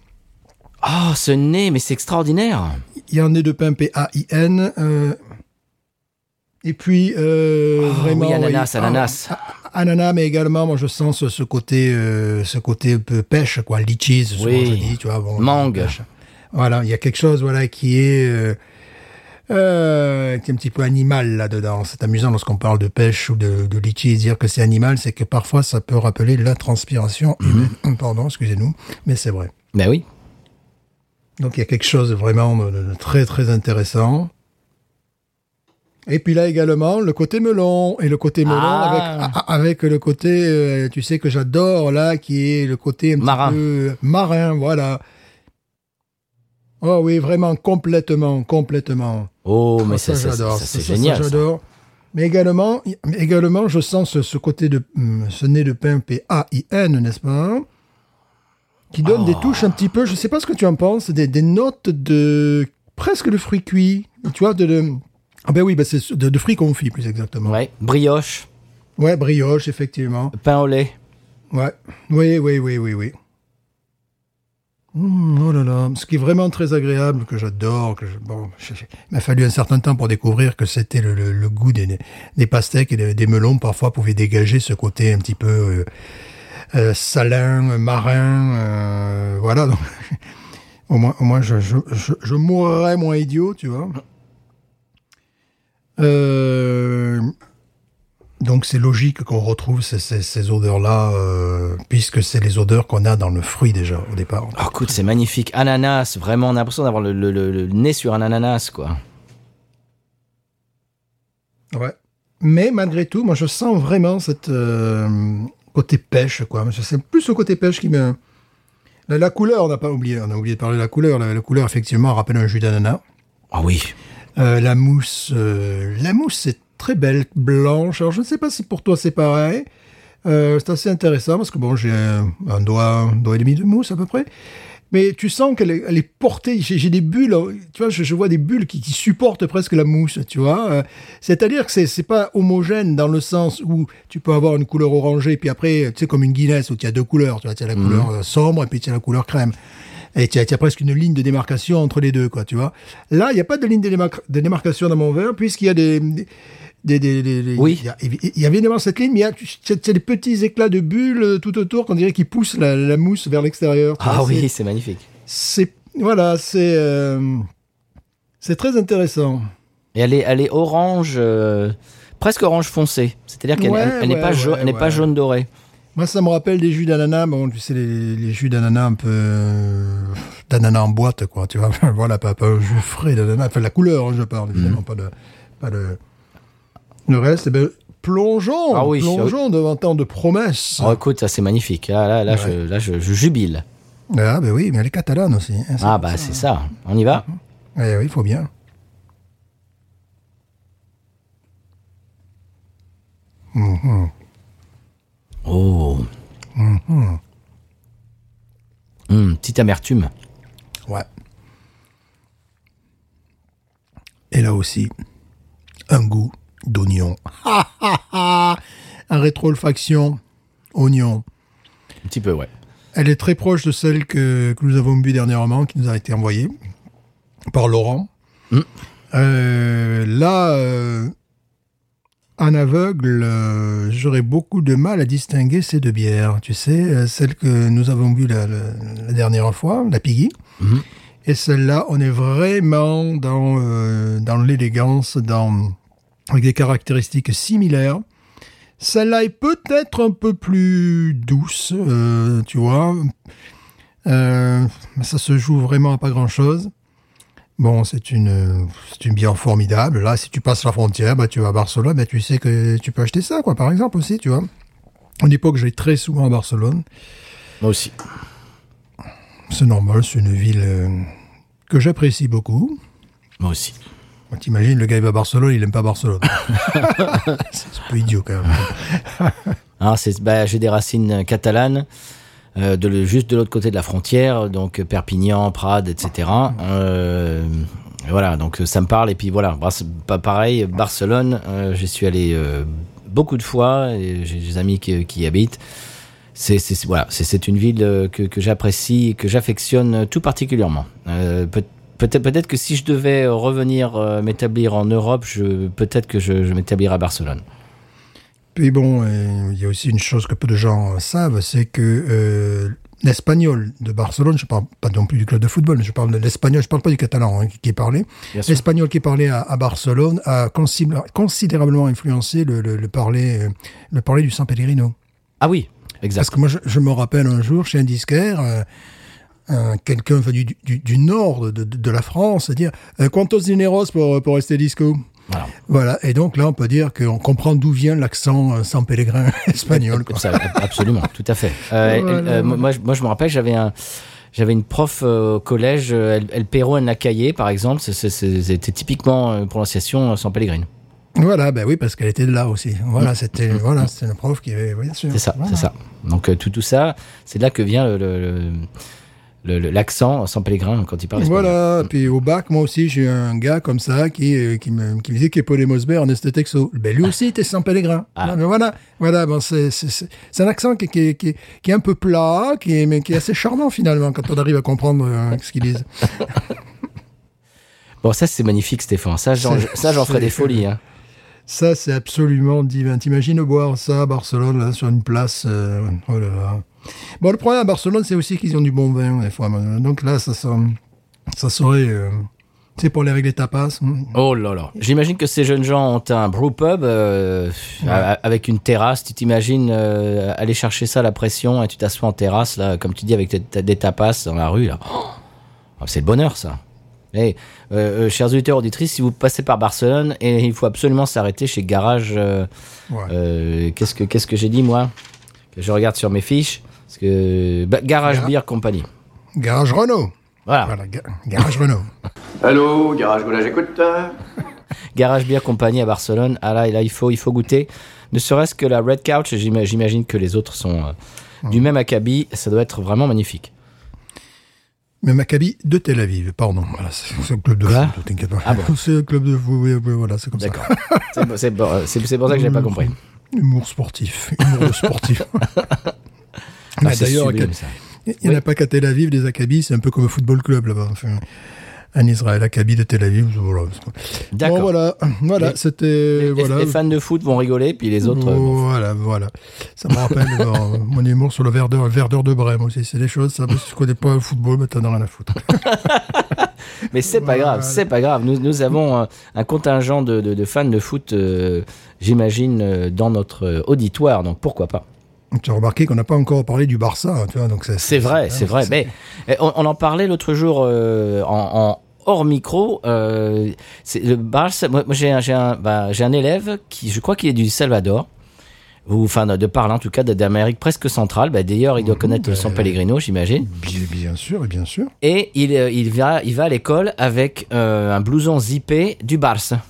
Oh, ce nez, mais c'est extraordinaire. Il y a un nez de pain P-A-I-N. euh, et puis, euh, Oh, vraiment. oui, ananas, oui, ananas. ah, ah, ananas, mais également, moi, je sens ce, ce côté, euh, ce côté un peu pêche, quoi. Litchis, Oui. je dis, tu vois. Bon, Mangue. Voilà, il y a quelque chose, voilà, qui est, euh, euh, qui est un petit peu animal là-dedans. C'est amusant lorsqu'on parle de pêche ou de, de litchis, dire que c'est animal, c'est que parfois ça peut rappeler la transpiration Mhm. Pardon, excusez-nous, mais c'est vrai. Ben oui. Donc il y a quelque chose vraiment de, très très intéressant. Et puis là également le côté melon et le côté melon Ah. avec le côté euh, tu sais que j'adore là qui est le côté un petit Marin. peu marin voilà. Oh oui vraiment complètement complètement. Oh, mais ça, ça, j'adore ça, c'est génial. ça. j'adore. Mais également également je sens ce, ce côté de hum, ce nez de pain P A I N n'est-ce pas? Qui donne des touches un petit peu, je sais pas ce que tu en penses, des, des notes de presque de fruits cuits, tu vois, de, de- ah ben oui, ben c'est de, de fruits confits plus exactement. Ouais, brioche, Ouais, brioche effectivement. pain au lait. Ouais, oui, oui, oui, oui, oui. Mmh, oh là là, ce qui est vraiment très agréable, que j'adore, que je, bon, je- je- il m'a fallu un certain temps pour découvrir que c'était le, le- le goût des, des pastèques et des, des melons parfois pouvait dégager ce côté un petit peu euh, euh, salin, euh, marin, euh, voilà. Donc, au moins, au moins, je, je, je, je mourrais moins idiot, tu vois. Euh, donc c'est logique qu'on retrouve ces, ces, ces odeurs-là, euh, puisque c'est les odeurs qu'on a dans le fruit déjà au départ. Oh, écoute, c'est magnifique. Ananas, vraiment, on a l'impression d'avoir le, le- le- le nez sur un ananas, quoi. Ouais. Mais malgré tout, moi je sens vraiment cette euh, côté pêche, quoi. Sais plus ce côté pêche qui me. La, la couleur, on n'a pas oublié, on a oublié de parler de la couleur. La, la couleur, effectivement, rappelle un jus d'ananas. Ah oui. Euh, la mousse, euh, la mousse, c'est très belle, blanche. Alors, je ne sais pas si pour toi c'est pareil. Euh, c'est assez intéressant parce que bon, j'ai un, un doigt, un doigt et demi de mousse à peu près. Mais tu sens qu'elle est, elle est portée. J'ai des bulles, tu vois, je, je vois des bulles qui, qui supportent presque la mousse, tu vois. Euh, C'est-à-dire que c'est c'est pas homogène dans le sens où tu peux avoir une couleur orangée, puis après, tu sais, comme une Guinness où tu as deux couleurs, tu vois, tu as la couleur euh, sombre et puis tu as la couleur crème. Et tu as, presque une ligne de démarcation entre les deux, quoi, tu vois. Là, il n'y a pas de ligne de, démar- de démarcation dans mon verre, puisqu'il y a des... des, des, des- des- Oui. Il y, y a évidemment cette ligne, mais il y a, des petits éclats de bulles euh, tout autour qu'on dirait qu'ils poussent la, la mousse vers l'extérieur. Ah vois. oui, C'est- magnifique. C'est voilà, c'est euh, c'est très intéressant. Et elle est, elle est orange, euh, presque orange foncé. C'est-à-dire qu'elle Ouais, n'est ouais, pas, jaune- ouais, pas doré. Moi, ça me rappelle des jus d'ananas. Bon, tu sais, les, les jus d'ananas un peu euh, d'ananas en boîte, quoi. Tu vois, voilà, pas, pas un jus frais d'ananas. Enfin, la couleur, hein, je parle évidemment, pas de pas de le reste. Eh ben, plongeons, Ah oui, plongeons devant tant de promesses. Oh, écoute, ça c'est magnifique. Ah, là, là, je, là je, je jubile. Ah, ben oui, mais elle est catalane aussi. hein, Ah bah c'est ça. On y va Eh oui, il faut bien. Oh. Mm-hmm. Hum, petite amertume. Ouais. Et là aussi, un goût d'oignon. Un rétro-olfaction, oignon. Un petit peu, ouais. Elle est très proche de celle que, que nous avons bu dernièrement, qui nous a été envoyée par Laurent. Mm. Euh, là, euh, en aveugle, euh, j'aurais beaucoup de mal à distinguer ces deux bières. Tu sais, euh, celle que nous avons bu la, la- la dernière fois, la Piggy. Mhm. Et celle-là, on est vraiment dans, dans l'élégance, dans, avec des caractéristiques similaires. Celle-là est peut-être un peu plus douce, euh, tu vois. Euh, ça se joue vraiment à pas grand-chose. Bon, c'est une, c'est une bière formidable. Là, si tu passes la frontière, bah, tu vas à Barcelone, bah, tu sais que tu peux acheter ça, quoi, par exemple aussi, tu vois. On dit pas que j'aille très souvent à Barcelone. Moi aussi. C'est normal, c'est une ville euh, que j'apprécie beaucoup. Moi aussi. Bah, T'imagines, le gars il va à Barcelone, il aime pas Barcelone. c'est un peu idiot quand même. Ah, c'est, bah, j'ai des racines catalanes, euh, de le- juste de l'autre côté de la frontière, donc euh, Perpignan, Prades, etc. Euh, voilà, donc euh, ça me parle. Et puis voilà, Bar- pas pareil, Barcelone, euh, j'y suis allé euh, beaucoup de fois, et j'ai des amis qui, qui y habitent. C'est, c'est, voilà, c'est, c'est une ville euh, que, que j'apprécie, que j'affectionne tout particulièrement. Euh, peut, peut-être, que si je devais euh, revenir euh, m'établir en Europe, peut-être que je, je m'établirais à Barcelone. Puis bon, euh, il y a aussi une chose que peu de gens savent, c'est que l'espagnol de Barcelone, je parle pas non plus du club de football, mais je parle de l'espagnol, je parle pas du catalan hein, qui, qui est parlé. L'espagnol qui est parlé à, à Barcelone a considéra- considérablement influencé le, le, le parler, le parler du San Pellegrino. Ah oui, exact. Parce que moi, je, je me rappelle un jour chez un disquaire, euh, un- quelqu'un venu du, du, du nord de, de, de la France dire euh, Quantos dineros pour, pour rester disco Voilà. Voilà, et donc là, on peut dire qu'on comprend d'où vient l'accent euh, sans pèlerin espagnol. quoi. Ça, absolument, tout à fait. Euh, Voilà, elle- euh, voilà. Moi, je- moi, je me rappelle, j'avais un, j'avais une prof euh, au collège, El, El Perro en Lacaillé, par exemple. C'était typiquement une prononciation sans Pellegrine. Voilà, ben oui, parce qu'elle était de là aussi. Voilà, c'était voilà, c'était une prof qui avait, oui, bien sûr. C'est ça, Voilà. c'est ça. Donc euh, tout, tout ça, c'est de là que vient le- le- le- le- le- l'accent sans Pellegrin quand il parle espagnol. Voilà, puis au bac, moi aussi, j'ai eu un gars comme ça qui, euh, qui, me, qui me disait qu'il est Mosber en este. Ben lui aussi, était sans pèlerin. Ah. Mais voilà, voilà, bon, c'est, un accent qui, qui, qui, qui est un peu plat, qui est, mais qui est assez charmant finalement quand on arrive à comprendre euh, ce qu'ils disent. Bon, ça c'est magnifique, Stéphane. Ça, j'en, ferai des folies. hein. Ça, c'est absolument divin. T'imagines boire ça à Barcelone, là, sur une place. euh, oh là là. Bon, le problème à Barcelone, c'est aussi qu'ils ont du bon vin, des fois. Donc là, ça, ça, ça serait. euh, tu sais, pour aller avec les tapas. hmm. Oh là là. J'imagine que ces jeunes gens ont un brew pub euh, avec une terrasse. Tu t'imagines euh, aller chercher ça à la pression et tu t'assois en terrasse, là, comme tu dis, avec des tapas dans la rue. Là. Oh, c'est le bonheur, ça. Eh, euh, euh, chers auditeurs, auditrices, si vous passez par Barcelone, et il faut absolument s'arrêter chez Garage. euh, Ouais. euh, qu'est-ce que qu'est-ce que j'ai dit moi? Je regarde sur mes fiches. Parce que bah, Garage Gara- Beer Company. Garage Renault. Voilà. Voilà, ga- Garage Renault. Allô, Garage Goula, j'écoute. Garage Beer Company à Barcelone. Ah là, là il faut, il faut goûter. Ne serait-ce que la Red Couch, j'ima- j'imagine que les autres sont euh, du même acabit. Ça doit être vraiment magnifique. Mais Maccabi de Tel Aviv, pardon. Voilà, c'est un club de Quoi foot, t'inquiète pas. Ah bon. C'est un club de foot, oui, oui, voilà, c'est comme ça. D'accord. c'est pour ça que j'ai pas compris. Humour sportif. Humour sportif. Ah, D'ailleurs, il n'y en a Oui. pas qu'à Tel Aviv, des Akabi, c'est un peu comme un football club là-bas. Enfin, en Israël, Akabi de Tel Aviv, voilà. D'accord. Bon, voilà, voilà, Les- c'était. Les, voilà. les fans de foot vont rigoler, puis les autres. euh, bon. Voilà, voilà. Ça me rappelle euh, mon humour sur le verdeur, verdeur de Brême aussi. C'est des choses, ça, que je connais pas le football, mais t'en as rien à foutre. Mais c'est pas grave, c'est pas grave. Nous, nous avons un contingent de, de- de fans de foot, euh, j'imagine, dans notre auditoire, donc pourquoi pas. tu as remarqué qu'on n'a pas encore parlé du Barça, hein, tu vois, donc c'est. Vrai, c'est vrai. Mais eh, on, on en parlait l'autre jour euh, en, en hors micro. Euh, le Barça. Moi, j'ai un, un, bah, un élève qui, je crois qu'il est du Salvador. Ou enfin de par là en tout cas d'Amérique presque centrale. Bah, D'ailleurs, il doit Mhm, connaître bah, San Pellegrino, j'imagine. Bien, bien sûr, bien sûr. Et il, euh, il va, il va à l'école avec euh, un blouson zippé du Barça.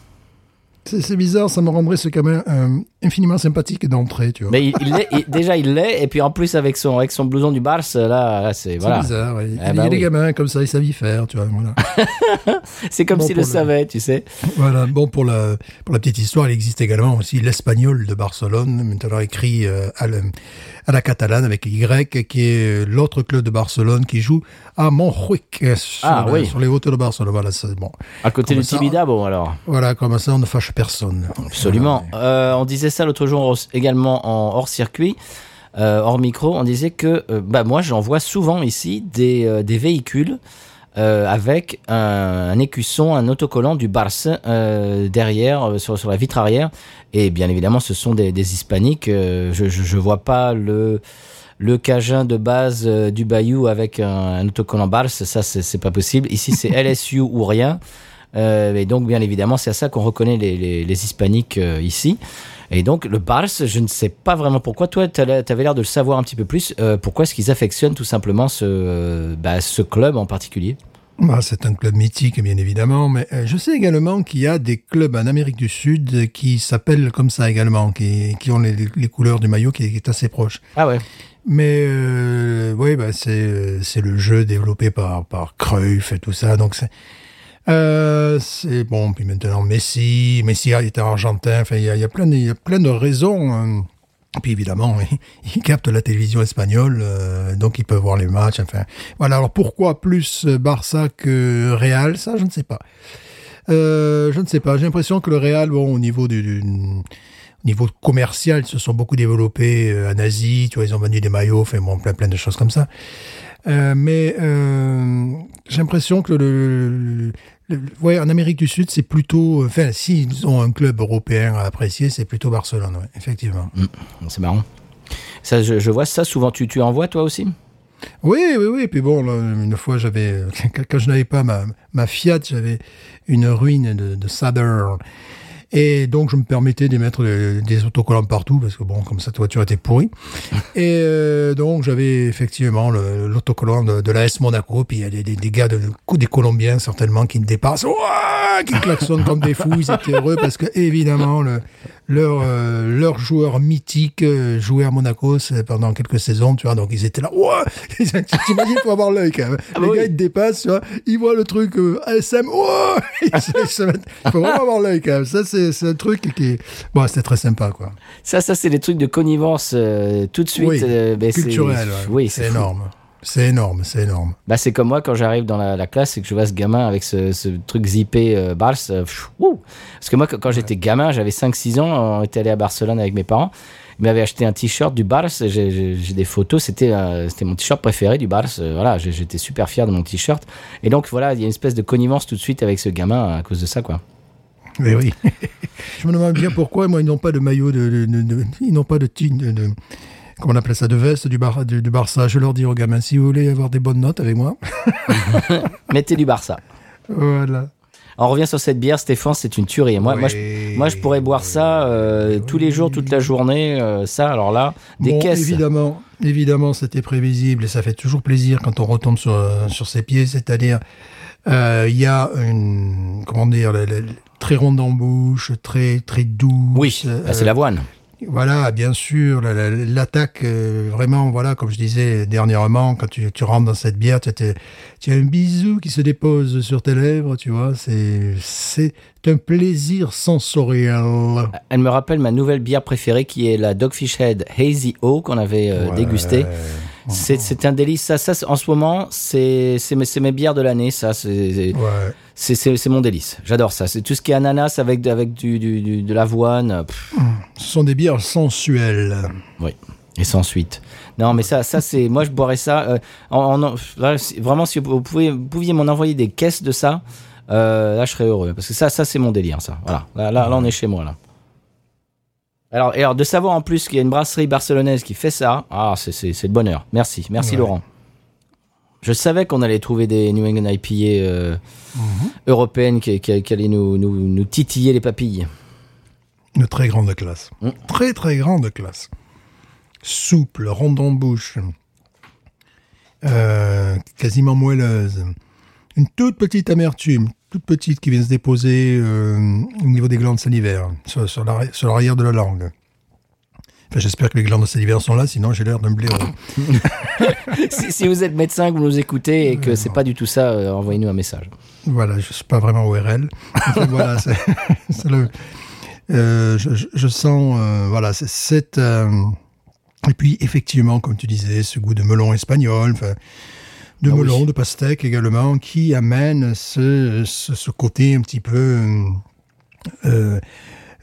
C'est bizarre, ça me rendrait ce gamin euh, infiniment sympathique d'entrée, tu vois. Mais il, il l'est- il- déjà il l'est, et puis en plus avec son, avec son blouson du Barça, là, là, c'est voilà. bizarre, ouais. Ah il y bah a des oui. gamins comme ça, ils savent y faire, tu vois. Voilà. C'est comme Bon, s'il le savait, tu sais. voilà. Bon, pour la, pour la petite histoire, il existe également aussi l'espagnol de Barcelone, maintenant écrit euh, à, le- à la catalane avec Y, qui est l'autre club de Barcelone qui joue à Montjuic, euh, sur, Ah, oui. sur les hauteurs de Barcelone. Voilà, bon. À côté Comme du ça. Tibidabo, alors. Voilà, comme ça, on ne fâche personne. Absolument. Euh, on disait ça l'autre jour également en hors circuit, euh, hors micro. On disait que euh, bah, moi, j'en vois souvent ici des, euh, des véhicules avec un, écusson, un autocollant du Barça euh, derrière, sur, sur la vitre arrière. Et bien évidemment, ce sont des, hispaniques. Je, je, vois pas le le Cajun de base du Bayou avec un, un autocollant Barça, ça c'est pas possible. Ici c'est LSU ou rien. Euh, et donc, bien évidemment, c'est à ça qu'on reconnaît les, les, les hispaniques euh, ici. Et donc, le Barça, je ne sais pas vraiment pourquoi. Toi, tu avais l'air de le savoir un petit peu plus. Euh, pourquoi est-ce qu'ils affectionnent tout simplement ce, euh, bah, ce club en particulier? Bah, c'est un club mythique, bien évidemment, mais euh, je sais également qu'il y a des clubs en Amérique du Sud qui s'appellent comme ça également, qui, qui ont les, les couleurs du maillot qui, qui est assez proche. Ah ouais. Mais euh, oui, bah, c'est c'est le jeu développé par par Cruyff et tout ça, donc c'est euh, c'est bon. Puis maintenant Messi, Messi est argentin. Enfin, il y a, plein de, y a plein de raisons. hein. Puis évidemment, ils captent la télévision espagnole, euh, donc ils peuvent voir les matchs. Enfin, voilà. Alors pourquoi plus Barça que Real? Ça, je ne sais pas. Euh, je ne sais pas. J'ai l'impression que le Real, bon, au niveau du, au niveau commercial, ils se sont beaucoup développés euh, en Asie. Tu vois, ils ont vendu des maillots, enfin bon, plein, plein de choses comme ça. Euh, mais euh, j'ai l'impression que le, le- le- ouais, en Amérique du Sud, c'est plutôt, enfin, s'ils ont un club européen à apprécier, c'est plutôt Barcelone, ouais, effectivement. C'est marrant. Ça, je, je vois ça souvent. Tu, tu en vois toi aussi? Oui, oui, oui. Puis bon, là, une fois, j'avais, quand, je n'avais pas ma, ma Fiat, j'avais une ruine de, de. Et donc, je me permettais de mettre des, des autocollants partout, parce que bon, comme sa voiture était pourrie. Et euh, donc, j'avais effectivement l'autocollant de, de la S Monaco, puis il y a des, des, des gars, de, des Colombiens certainement, qui me dépassent, Ouah qui klaxonnent comme des fous. Ils étaient heureux parce que, évidemment, le, leur, euh, leur joueur mythique euh, jouait à Monaco pendant quelques saisons, tu vois, donc ils étaient là, Ouah T'imagines, faut avoir l'œil quand même. Ah Les bah gars, ils te dépassent, tu vois, ils voient le truc euh, ASM, Ouah Il faut vraiment avoir l'œil quand même. Ça, c'est c'est un truc qui est... Bon, c'était très sympa, quoi. Ça, ça c'est des trucs de connivence euh, tout de suite. Oui, euh, c'est- Culturel, ouais. Oui, c'est énorme. C'est énorme, c'est énorme. Bah, c'est comme moi quand j'arrive dans la, la classe et que je vois ce gamin avec ce, ce truc zippé euh, Bars. euh, pff. Parce que moi, quand, quand j'étais gamin, j'avais 5-6 ans, on était allé à Barcelone avec mes parents. Ils m'avaient acheté un t-shirt du Bars. J'ai des photos. C'était euh, c'était mon t-shirt préféré du Bars. Euh, voilà, j'étais super fier de mon t-shirt. Et donc, voilà, il y a une espèce de connivence tout de suite avec ce gamin à cause de ça, quoi. Oui, oui. je me demande bien pourquoi, moi, ils n'ont pas de maillot de... de- de- de- ils n'ont pas de, de- comment on appelle ça De veste du, bar, du, du Barça? Je leur dis aux gamins, si vous voulez avoir des bonnes notes avec moi, Mettez du Barça. voilà. On revient sur cette bière, Stéphane, c'est une tuerie. Moi, moi, je, moi, je pourrais boire ça euh, tous les jours, toute la journée. euh, ça, alors là, des Bon, caisses. Évidemment, évidemment, c'était prévisible et ça fait toujours plaisir quand on retombe sur, euh, sur ses pieds. C'est-à-dire, euh, il y a une, comment dire, très ronde en bouche, très très douce. Oui, bah, c'est l'avoine. Voilà, bien sûr, la- la- l'attaque, euh, vraiment, voilà, comme je disais dernièrement, quand tu, tu rentres dans cette bière, tu tu as un bisou qui se dépose sur tes lèvres, tu vois, c'est c'est un plaisir sensoriel. Elle me rappelle ma nouvelle bière préférée qui est la Dogfish Head Hazy O qu'on avait euh, Ouais. dégustée. C'est c'est un délice. Ça, ça, en ce moment, c'est c'est mes, c'est mes bières de l'année. Ça, c'est Ouais. c'est- c'est c'est mon délice. J'adore ça. C'est tout ce qui est ananas avec avec du, du- du- de l'avoine. Pff, Ce sont des bières sensuelles. Oui. Et sans suite. Non, mais ça, ça c'est. Moi, je boirais ça. euh, en, en- vraiment, si vous pouviez, vous pouviez m'en envoyer des caisses de ça, euh, là, je serais heureux. Parce que ça, ça c'est mon délire, ça. Voilà. Là, là, là, on est chez moi, là. Alors, et alors, de savoir en plus qu'il y a une brasserie barcelonaise qui fait ça, ah, c'est- c'est c'est le bonheur. Merci. Merci, Ouais. Laurent. Je savais qu'on allait trouver des New England IPA euh, européennes qui, qui- qui allaient nous, nous, nous titiller les papilles. Une très grande classe. Mm. Très très grande classe. Souple, ronde en bouche. Euh, quasiment moelleuse. Une toute petite amertume, toute petite qui vient se déposer euh, au niveau des glandes salivaires, sur, sur l'arri- sur l'arrière de la langue. Enfin, J'espère que les glandes salivaires sont là, sinon j'ai l'air d'un blaireau. si, si vous êtes médecin, que vous nous écoutez et que c'est pas du tout ça, euh, envoyez-nous un message. Voilà, je suis pas vraiment ORL. Enfin, voilà, c'est c'est le. euh, je, sens, euh, voilà, c'est cette. et puis effectivement, comme tu disais, ce goût de melon espagnol, enfin, de Ah oui. melon, de pastèque également, qui amène ce, ce, ce côté un petit peu. euh,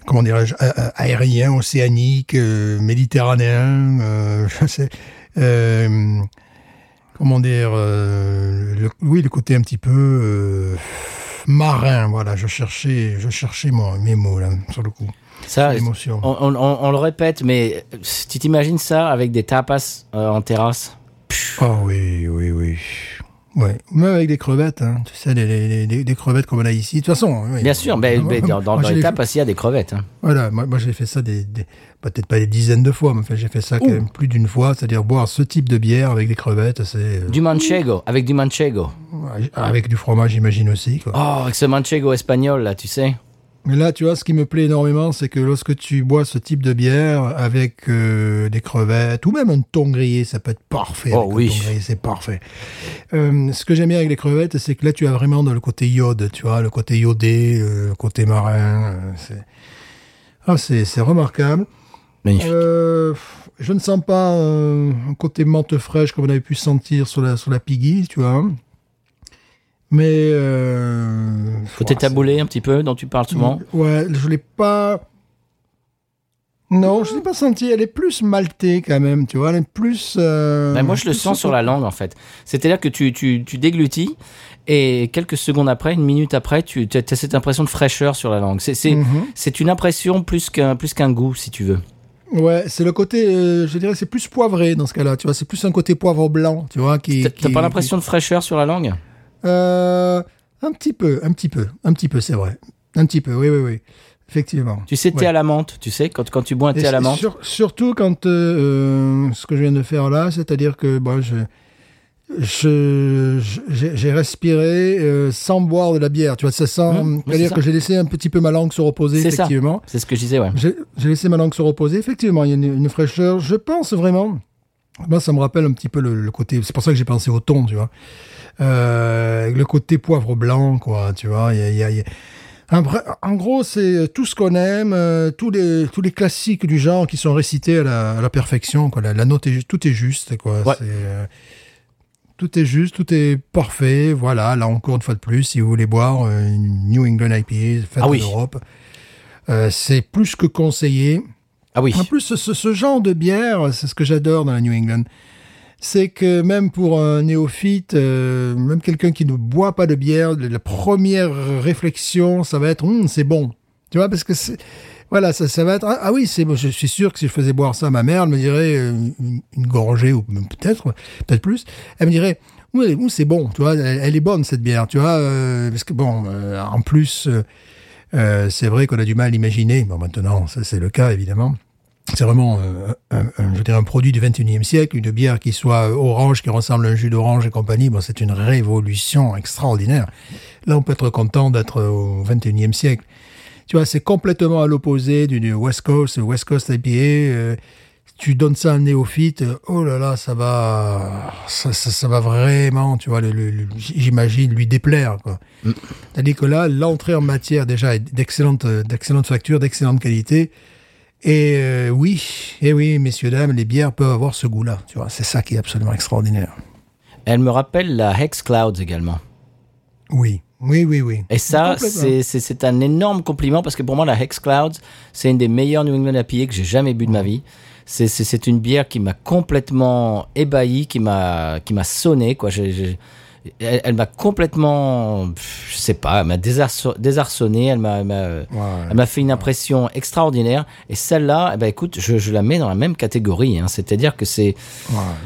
comment dirais-je, aérien, océanique, euh, méditerranéen, euh, je sais, comment dire, le- oui, le côté un petit peu marin, voilà, je cherchais, je cherchais moi, mes mots, là, sur le coup, Ça, l'émotion. on, on- on- le répète, mais tu t'imagines ça avec des tapas en terrasse? Oh oui, oui, oui. Ouais, même avec des crevettes, hein, tu sais, des, des- des- des crevettes comme on a ici. De toute façon, oui. Bien sûr, mais, mais dans, dans- il y a des crevettes. hein. Voilà, moi, moi j'ai fait ça des, des- peut-être pas des dizaines de fois, mais enfin, j'ai fait ça quand même plus d'une fois, c'est-à-dire boire ce type de bière avec des crevettes, c'est euh, Du manchego, avec du manchego. avec du fromage, j'imagine aussi. Quoi. Oh, avec ce manchego espagnol, là, tu sais. Mais là, tu vois, ce qui me plaît énormément, c'est que lorsque tu bois ce type de bière avec euh, des crevettes ou même un thon grillé, ça peut être parfait. Oh avec oui. c'est parfait. Euh, ce que j'aime bien avec les crevettes, c'est que là, tu as vraiment dans le côté iode, tu vois, le côté iodé, euh, le côté marin. euh, c'est ah, c'est c'est remarquable. Magnifique. Euh, je ne sens pas euh, un côté menthe fraîche comme on avait pu sentir sur la, sur la Piggy, tu vois. Mais. Euh, ouah, taboulé, un petit peu, dont tu parles souvent. Ouais, je l'ai pas. Non, je l'ai pas senti. Elle est plus maltée quand même, tu vois. Elle est plus. euh, Ben, moi, je le sens sur la langue, en fait. C'est-à-dire que tu, tu, tu déglutis et quelques secondes après, une minute après, tu as cette impression de fraîcheur sur la langue. C'est c'est- c'est une impression plus qu'un plus qu'un goût, si tu veux. Ouais, c'est le côté. euh, je dirais, c'est plus poivré dans ce cas-là. Tu vois, c'est plus un côté poivre blanc, tu vois, qui. T'as t'as qui- pas l'impression de fraîcheur sur la langue? Euh, un petit peu, un petit peu, un petit peu, c'est vrai. Un petit peu, oui, oui, oui. Effectivement. Tu sais, thé Ouais. à la menthe, tu sais, quand, quand tu bois un thé à la menthe. sur- surtout quand euh, euh, ce que je viens de faire là, c'est-à-dire que bon, je je- je- j'ai respiré euh, sans boire de la bière. Tu vois, ça sent. Mmh, C'est-à-dire que j'ai laissé un petit peu ma langue se reposer, effectivement. C'est ce que je disais, ouais. J'ai j'ai laissé ma langue se reposer. Effectivement, il y a une, une fraîcheur. Je pense vraiment. Moi, ça me rappelle un petit peu le, le côté. C'est pour ça que j'ai pensé au thon, tu vois. Euh, le côté poivre blanc, quoi. Tu vois. Il y a- il y a- il y a- un vrai- en gros, c'est tout ce qu'on aime, euh, tous les tous les classiques du genre qui sont récités à la, à la perfection. Quoi. La, la note est, tout est juste, quoi. Ouais. Euh, tout est juste, tout est parfait. Voilà. Là encore une fois de plus, si vous voulez boire une New England IPA faite Ah oui. en Europe, euh, c'est plus que conseillé. Ah oui. En plus, ce, genre de bière, c'est ce que j'adore dans la New England. C'est que même pour un néophyte, euh, même quelqu'un qui ne boit pas de bière, la première réflexion, ça va être Hum, c'est bon. Tu vois, parce que c'est. Voilà, ça, ça va être. Ah, ah oui, c'est. bon, Je suis sûr que si je faisais boire ça à ma mère, elle me dirait euh, une, gorgée, ou peut-être, peut-être plus. Elle me dirait oui, oui, c'est bon, tu vois, elle, est bonne cette bière, tu vois, euh, parce que bon, en plus, c'est vrai qu'on a du mal à l'imaginer. Bon, maintenant, ça c'est le cas évidemment. C'est vraiment, euh, un, un- je dirais, un produit du 21e siècle, une bière qui soit orange, qui ressemble à un jus d'orange et compagnie. Bon, c'est une révolution extraordinaire. Là, on peut être content d'être au 21e siècle. Tu vois, c'est complètement à l'opposé du, West Coast, West Coast IPA. euh, tu donnes ça à un néophyte, oh là là, ça va, ça, ça, ça va vraiment, tu vois, j'imagine, lui déplaire. Quoi. C'est-à-dire que là, l'entrée en matière déjà est d'excellente, d'excellente facture, d'excellente qualité. Et euh, oui, et oui, messieurs dames, les bières peuvent avoir ce goût-là. Tu vois, c'est ça qui est absolument extraordinaire. Elle me rappelle la Hex Clouds également. Oui, oui, oui, oui. Et ça, c'est- un énorme compliment parce que pour moi, la Hex Clouds, c'est une des meilleures New England IPA que j'ai jamais bu de ma vie. C'est- une bière qui m'a complètement ébahi, qui m'a sonné. Quoi. Elle elle m'a complètement, je sais pas, elle m'a désarço- désarçonné. Elle m'a fait une impression extraordinaire. Et celle-là, eh ben, écoute, je, je la mets dans la même catégorie. hein. C'est-à-dire que c'est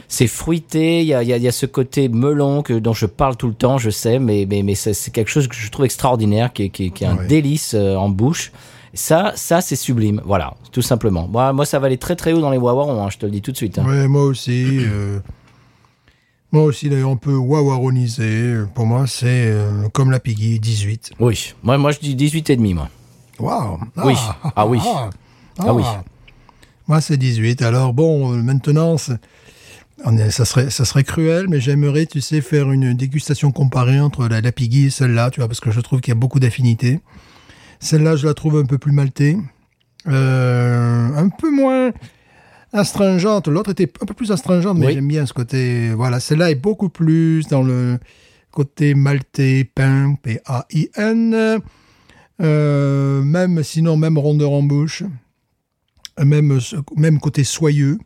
c'est fruité, il y a, il y a- y a ce côté melon que, dont je parle tout le temps, je sais, mais, mais, mais c'est quelque chose que je trouve extraordinaire, qui est, qui est- qui est un délice euh, en bouche. Ça, ça c'est sublime, voilà, tout simplement. Moi, moi, ça va aller très très haut dans les wawarons, hein, je te le dis tout de suite. hein. Ouais, moi aussi. euh, moi aussi, d'ailleurs, on peut wawaroniser. Pour moi, c'est euh, comme la Piggy, 18. Oui, moi, moi je dis 18 et demi, moi. Waouh Oui. Ah oui. Ah, Ah oui. Moi, c'est 18. Alors, bon, euh, maintenant, c'est- on est- ça, serait, ça serait cruel, mais j'aimerais, tu sais, faire une dégustation comparée entre la, la Piggy et celle-là, tu vois, parce que je trouve qu'il y a beaucoup d'affinités. Celle-là, je la trouve un peu plus maltée. Euh, un peu moins astringente. L'autre était un peu plus astringente, mais Oui. j'aime bien ce côté. Voilà, celle-là est beaucoup plus dans le côté maltais, pain, P-A-I-N. Euh, même sinon, même rondeur en bouche. Même, même côté soyeux.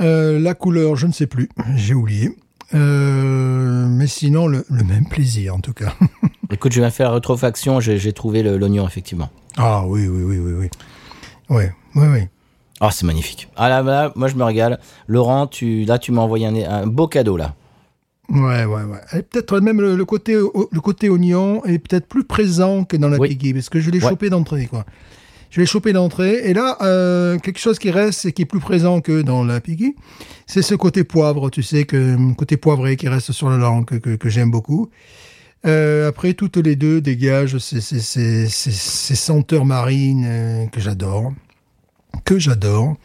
Euh, la couleur, je ne sais plus, j'ai oublié. Euh, mais sinon, le, le même plaisir, en tout cas. Écoute, je viens faire la rétrofaction, j'ai trouvé l'oignon, effectivement. ah oui, oui, oui, oui, oui. Oui, oui, oui. Ah, c'est magnifique. Ah là, là, moi je me régale. Laurent, tu, là, tu m'as envoyé un, un beau cadeau, là. Ouais, ouais, ouais. Et peut-être même le, le côté, le côté oignon est peut-être plus présent que dans la Oui. Piggy, parce que je l'ai Ouais. chopé d'entrée, quoi. Je l'ai chopé d'entrée, et là, euh, quelque chose qui reste et qui est plus présent que dans la Piggy, c'est ce côté poivre, tu sais, que côté poivré qui reste sur la langue, que, que, que j'aime beaucoup. Euh, après, toutes les deux dégagent ces, ces, ces, ces, ces senteurs marines euh, que j'adore, que j'adore.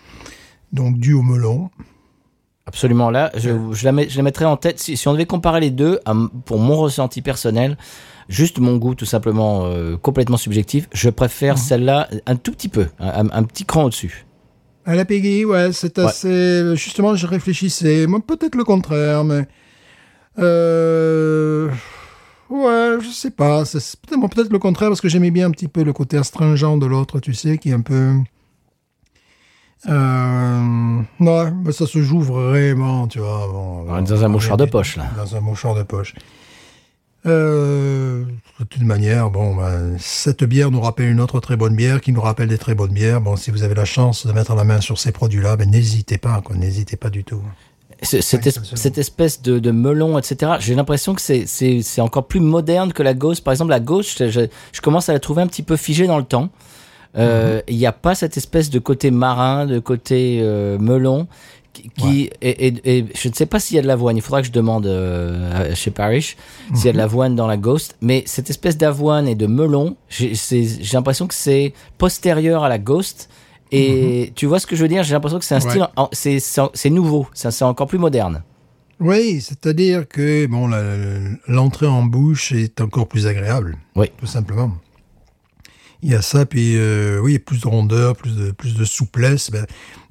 Donc, du au melon. Absolument. Là, je, je, la, je la mettrais en tête. Si, si on devait comparer les deux, à pour mon ressenti personnel, juste mon goût tout simplement euh, complètement subjectif, je préfère celle-là un tout petit peu, un, un- un petit cran au-dessus. À la Peggy, ouais, c'est Ouais. assez. Justement, je réfléchissais. Moi, peut-être le contraire, mais. Euh... Ouais, je sais pas. C'est peut-être le contraire parce que j'aimais bien un petit peu le côté astringent de l'autre, tu sais, qui est un peu. Euh... Ouais, mais ça se joue vraiment, tu vois. Bon, est dans un mouchoir de poche, là. Dans un mouchoir de poche. Euh, de toute manière, bon, ben, cette bière nous rappelle une autre très bonne bière qui nous rappelle des très bonnes bières. Bon, si vous avez la chance de mettre la main sur ces produits-là, ben, n'hésitez pas, quoi, n'hésitez pas du tout. Ce- Cette, es- espèce de, de melon, etc. J'ai l'impression que c'est- encore plus moderne que la Ghost. Par exemple, la je- je commence à la trouver un petit peu figée dans le temps. Euh, Il n'y a pas cette espèce de côté marin, de côté euh, melon. Qui, et, et- et je ne sais pas s'il y a de l'avoine. Il faudra que je demande euh, chez Parrish s'il y a de l'avoine dans la Ghost. Mais cette espèce d'avoine et de melon, j'ai l'impression que c'est postérieur à la Ghost. Et tu vois ce que je veux dire? J'ai l'impression que c'est un style, c'est nouveau, c'est encore plus moderne. Oui, c'est-à-dire que bon, l'entrée en bouche est encore plus agréable. Oui. Tout simplement. Il y a ça, puis euh, oui, plus de rondeur, plus de, plus de souplesse. Ben,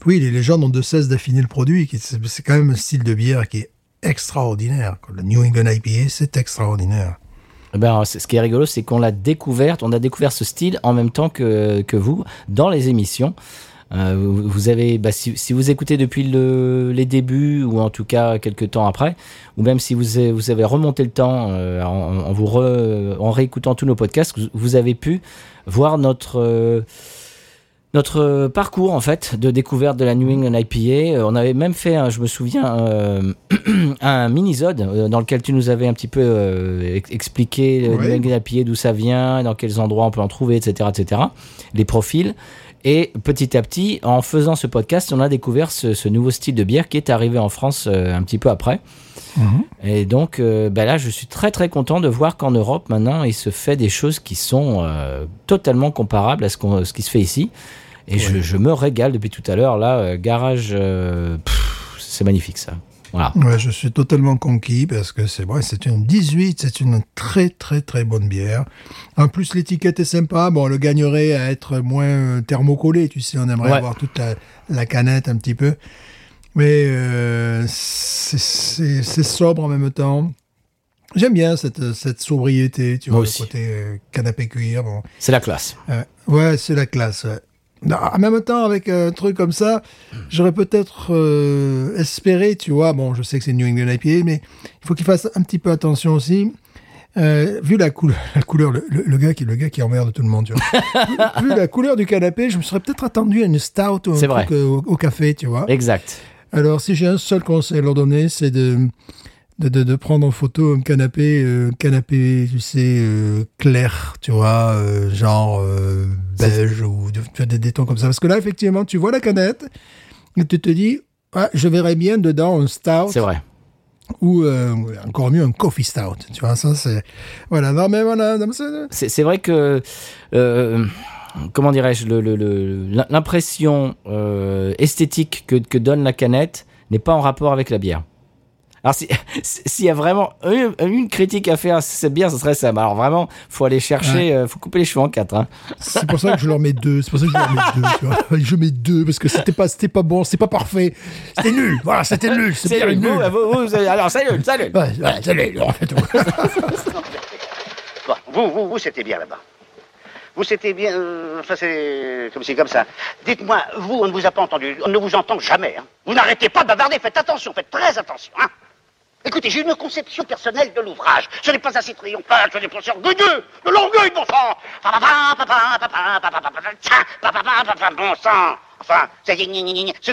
oui, les, les gens n'ont de cesse d'affiner le produit. C'est quand même un style de bière qui est extraordinaire. Le New England IPA, c'est extraordinaire. Eh Ben, ce qui est rigolo, c'est qu'on l'a découverte, on a découvert ce style en même temps que, que vous dans les émissions. Euh, vous, avez, bah, si, si vous écoutez depuis le, les débuts ou en tout cas quelques temps après, ou même si vous avez, vous avez remonté le temps euh, en, vous en réécoutant tous nos podcasts, vous avez pu voir notre euh, notre parcours en fait de découverte de la New England IPA. Euh, On avait même fait, je me souviens, euh, un mini-zode euh, dans lequel tu nous avais un petit peu euh, ex- expliqué Ouais. New England IPA, d'où ça vient, dans quels endroits on peut en trouver, etc., etc. Les profils. Et petit à petit, en faisant ce podcast, on a découvert ce, ce nouveau style de bière qui est arrivé en France euh, un petit peu après. Et donc, euh, ben là, je suis très très content de voir qu'en Europe, maintenant, il se fait des choses qui sont euh, totalement comparables à ce, qu'on- ce qui se fait ici. Et je, je me régale depuis tout à l'heure. Là, euh, garage, c'est magnifique ça. Voilà. Ouais, je suis totalement conquis parce que c'est vrai, c'est une 18, c'est une très très très bonne bière. En plus, l'étiquette est sympa. Bon, elle gagnerait à être moins thermocollée, tu sais, on aimerait Ouais. avoir toute la, la canette un petit peu. Mais euh, c'est- sobre en même temps. J'aime bien cette, cette sobriété, tu Moi vois, aussi. le côté euh, canapé cuir. Bon. C'est la classe. Euh, ouais, c'est la classe. ouais. Non, en même temps, avec un truc comme ça, j'aurais peut-être euh, espéré, tu vois, bon, je sais que c'est New England IPA, mais il faut qu'il fasse un petit peu attention aussi. Euh, vu la, couleur, la couleur, le, le- le gars qui, le gars qui emmerde tout le monde, tu vois. vu, vu la couleur du canapé, je me serais peut-être attendu à une stout ou un truc euh, au, au café, tu vois. Exact. Alors, si j'ai un seul conseil à leur donner, c'est de, de, de, de prendre en photo un canapé, euh, canapé, tu sais, euh, clair, tu vois, euh, genre euh, beige ou tu vois, des, des tons comme ça. Parce que là, effectivement, tu vois la canette et tu te dis, ah, je verrais bien dedans un stout C'est vrai. ou euh, encore mieux un coffee stout. Tu vois, ça c'est... Voilà, non mais voilà, c'est- vrai que, euh, comment dirais-je, le- le- le- l'impression euh, esthétique que, que donne la canette n'est pas en rapport avec la bière. Alors, si- s'il y a vraiment une, une critique à faire à cette bière, ce serait ça. Mais Alors, vraiment, faut aller chercher, euh, faut couper les cheveux en quatre. hein. C'est pour ça que je leur mets deux. C'est pour ça que je leur mets deux. Tu vois. Je mets deux parce que c'était pas, c'était pas bon, c'était pas parfait, c'était nul. Voilà, c'était nul. C'est nul. vous, vous, vous, vous- alors, salut, salut. Ouais, salut, en fait. Bon, vous, vous, vous, c'était bien là-bas. Vous, c'était bien. euh, Enfin, c'est comme c'est comme ça. Dites-moi, vous, on ne vous a pas entendu. On ne vous entend jamais. Hein. Vous n'arrêtez pas de bavarder. Faites attention, faites très attention. Hein. Écoutez, j'ai une conception personnelle de l'ouvrage. Ce n'est pas assez triomphal, ce n'est pas assez orgueilleux. De l'orgueil, bon sang. Bon sang. Enfin, c'est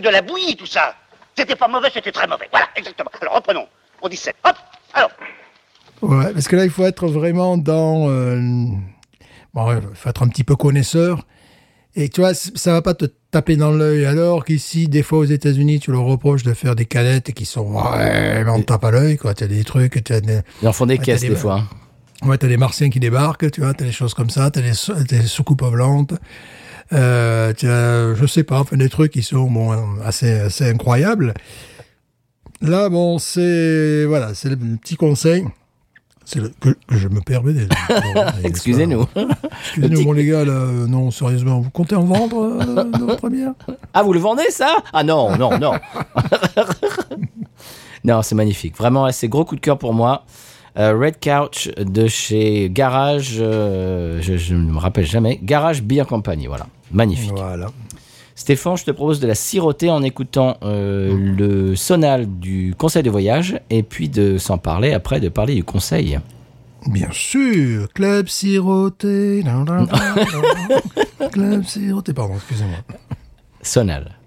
de la bouillie, tout ça. C'était pas mauvais, c'était très mauvais. Voilà, exactement. Alors, reprenons. On dit 7. Hop, alors. Ouais, parce que là, il faut être vraiment dans. euh, Bon, il faut être un petit peu connaisseur. Et tu vois, ça va pas te taper dans l'œil. Alors qu'ici, des fois aux États-Unis, tu leur reproches de faire des canettes qui sont vraiment tape à l'œil, quoi. T'as des trucs, t'as des, Ils en font des Ouais, caisses des des- fois. hein. ouais, t'as des martiens qui débarquent, tu vois, t'as des choses comme ça, t'as des, sou- des soucoupes volantes. Euh, t'as, je sais pas, enfin, des trucs qui sont, bon, assez, assez incroyables. Là, bon, c'est, voilà, c'est le petit conseil. Le, que, que je me permets de. Excusez-nous. Excusez-nous, bon, les gars, là, euh, non, sérieusement, vous comptez en vendre euh, bière? Ah, vous le vendez ça? Ah non, non, non. non, c'est magnifique. Vraiment, c'est gros coup de cœur pour moi. Euh, Red Couch de chez Garage, euh, je ne me rappelle jamais, Garage Beer Company, voilà. Magnifique. Voilà. Stéphane, je te propose de la siroter en écoutant euh, le sonal du conseil de voyage et puis de s'en parler après, de parler du conseil. Bien sûr, club siroté. club siroté, pardon, excusez-moi. Sonal.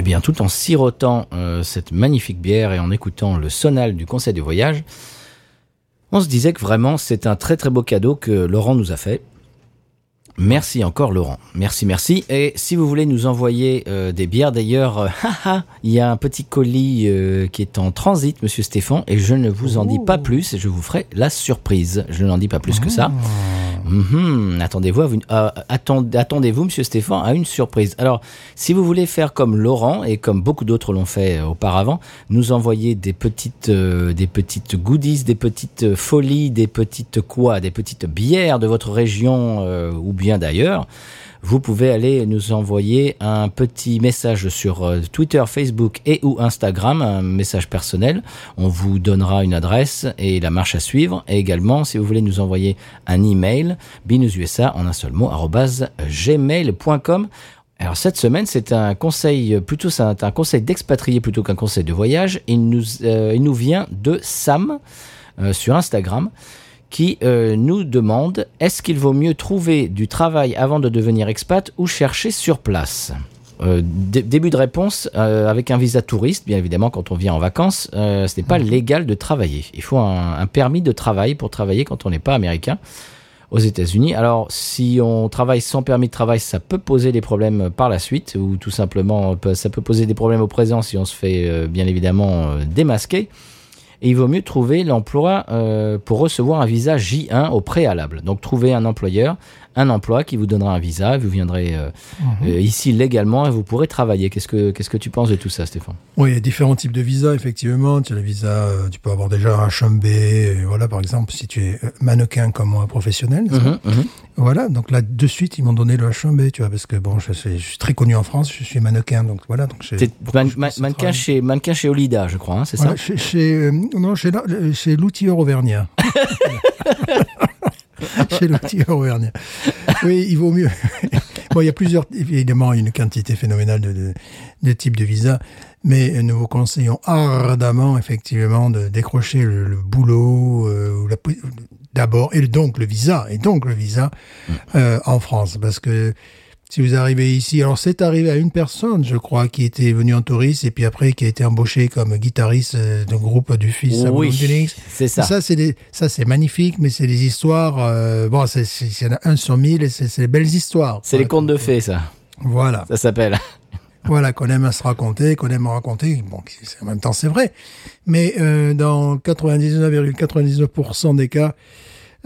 Eh bien, tout en sirotant euh, cette magnifique bière et en écoutant le sonal du conseil de voyage, on se disait que vraiment c'est un très très beau cadeau que Laurent nous a fait. Merci encore Laurent. Merci, merci. Et si vous voulez nous envoyer euh, des bières d'ailleurs, euh, il y a un petit colis euh, qui est en transit, monsieur Stéphane, et je ne vous en dis pas plus, et je vous ferai la surprise. Je n'en dis pas plus que ça. Mhm. Attendez-vous, attendez-vous, Monsieur Stéphane, à une surprise. Alors, si vous voulez faire comme Laurent et comme beaucoup d'autres l'ont fait euh, auparavant, nous envoyer des petites, euh, des petites goodies, des petites euh, folies, des petites quoi, des petites bières de votre région euh, ou bien d'ailleurs. Vous pouvez aller nous envoyer un petit message sur euh, Twitter, Facebook et ou Instagram, un message personnel. On vous donnera une adresse et la marche à suivre. Et également, si vous voulez nous envoyer un email, binoususa en un seul mot, gmail.com. Alors cette semaine, c'est un conseil plutôt c'est un conseil d'expatrié plutôt qu'un conseil de voyage. Il nous euh, il nous vient de Sam euh, sur Instagram qui euh, nous demande est-ce qu'il vaut mieux trouver du travail avant de devenir expat ou chercher sur place? Euh, dé- début de réponse euh, avec un visa touriste, bien évidemment, quand on vient en vacances, ce n'est pas légal de travailler. Il faut un, un permis de travail pour travailler quand on n'est pas américain aux États-Unis. Alors, si on travaille sans permis de travail, ça peut poser des problèmes par la suite, ou tout simplement, ça peut poser des problèmes au présent si on se fait bien évidemment démasquer. Et il vaut mieux trouver l'emploi euh, pour recevoir un visa J1 au préalable. Donc, trouver un employeur, un emploi qui vous donnera un visa, vous viendrez euh, euh, ici légalement et vous pourrez travailler. Qu'est-ce que qu'est-ce que tu penses de tout ça, Stéphane? Oui, il y a différents types de visas, effectivement. Tu as le visa, euh, tu peux avoir déjà un H1B, et voilà, par exemple, si tu es mannequin comme moi, professionnel. Mhm, mhm. Voilà, donc là, de suite, ils m'ont donné le H1B, tu vois, parce que bon, je, suis- je suis très connu en France, je suis mannequin, donc voilà. Donc man- man- mannequin chez mannequin chez Olida, je crois, hein, c'est Voilà, ça? chez, chez, euh, non, chez, chez l'outilleur auvergnat. chez l'outilleur auvergnat. Oui, il vaut mieux. bon, il y a plusieurs, évidemment, une quantité phénoménale de, de, de types de visas, mais nous vous conseillons ardemment, effectivement, de décrocher le, le boulot, euh, d'abord, et donc le visa, et donc le visa euh, en France, parce que si vous arrivez ici, alors c'est arrivé à une personne, je crois, qui était venue en touriste et puis après qui a été embauché comme guitariste euh, d'un groupe du fils Oui, Jennings. c'est ça. Ça, c'est des, ça c'est magnifique, mais c'est des histoires. euh, bon, c'est, il y en a un sur mille et c'est, des belles histoires. C'est les contes de fées, ça. Voilà, Ça s'appelle. voilà qu'on aime à se raconter, qu'on aime à raconter. Bon, en même temps, c'est vrai. Mais euh, dans 99,99% des cas,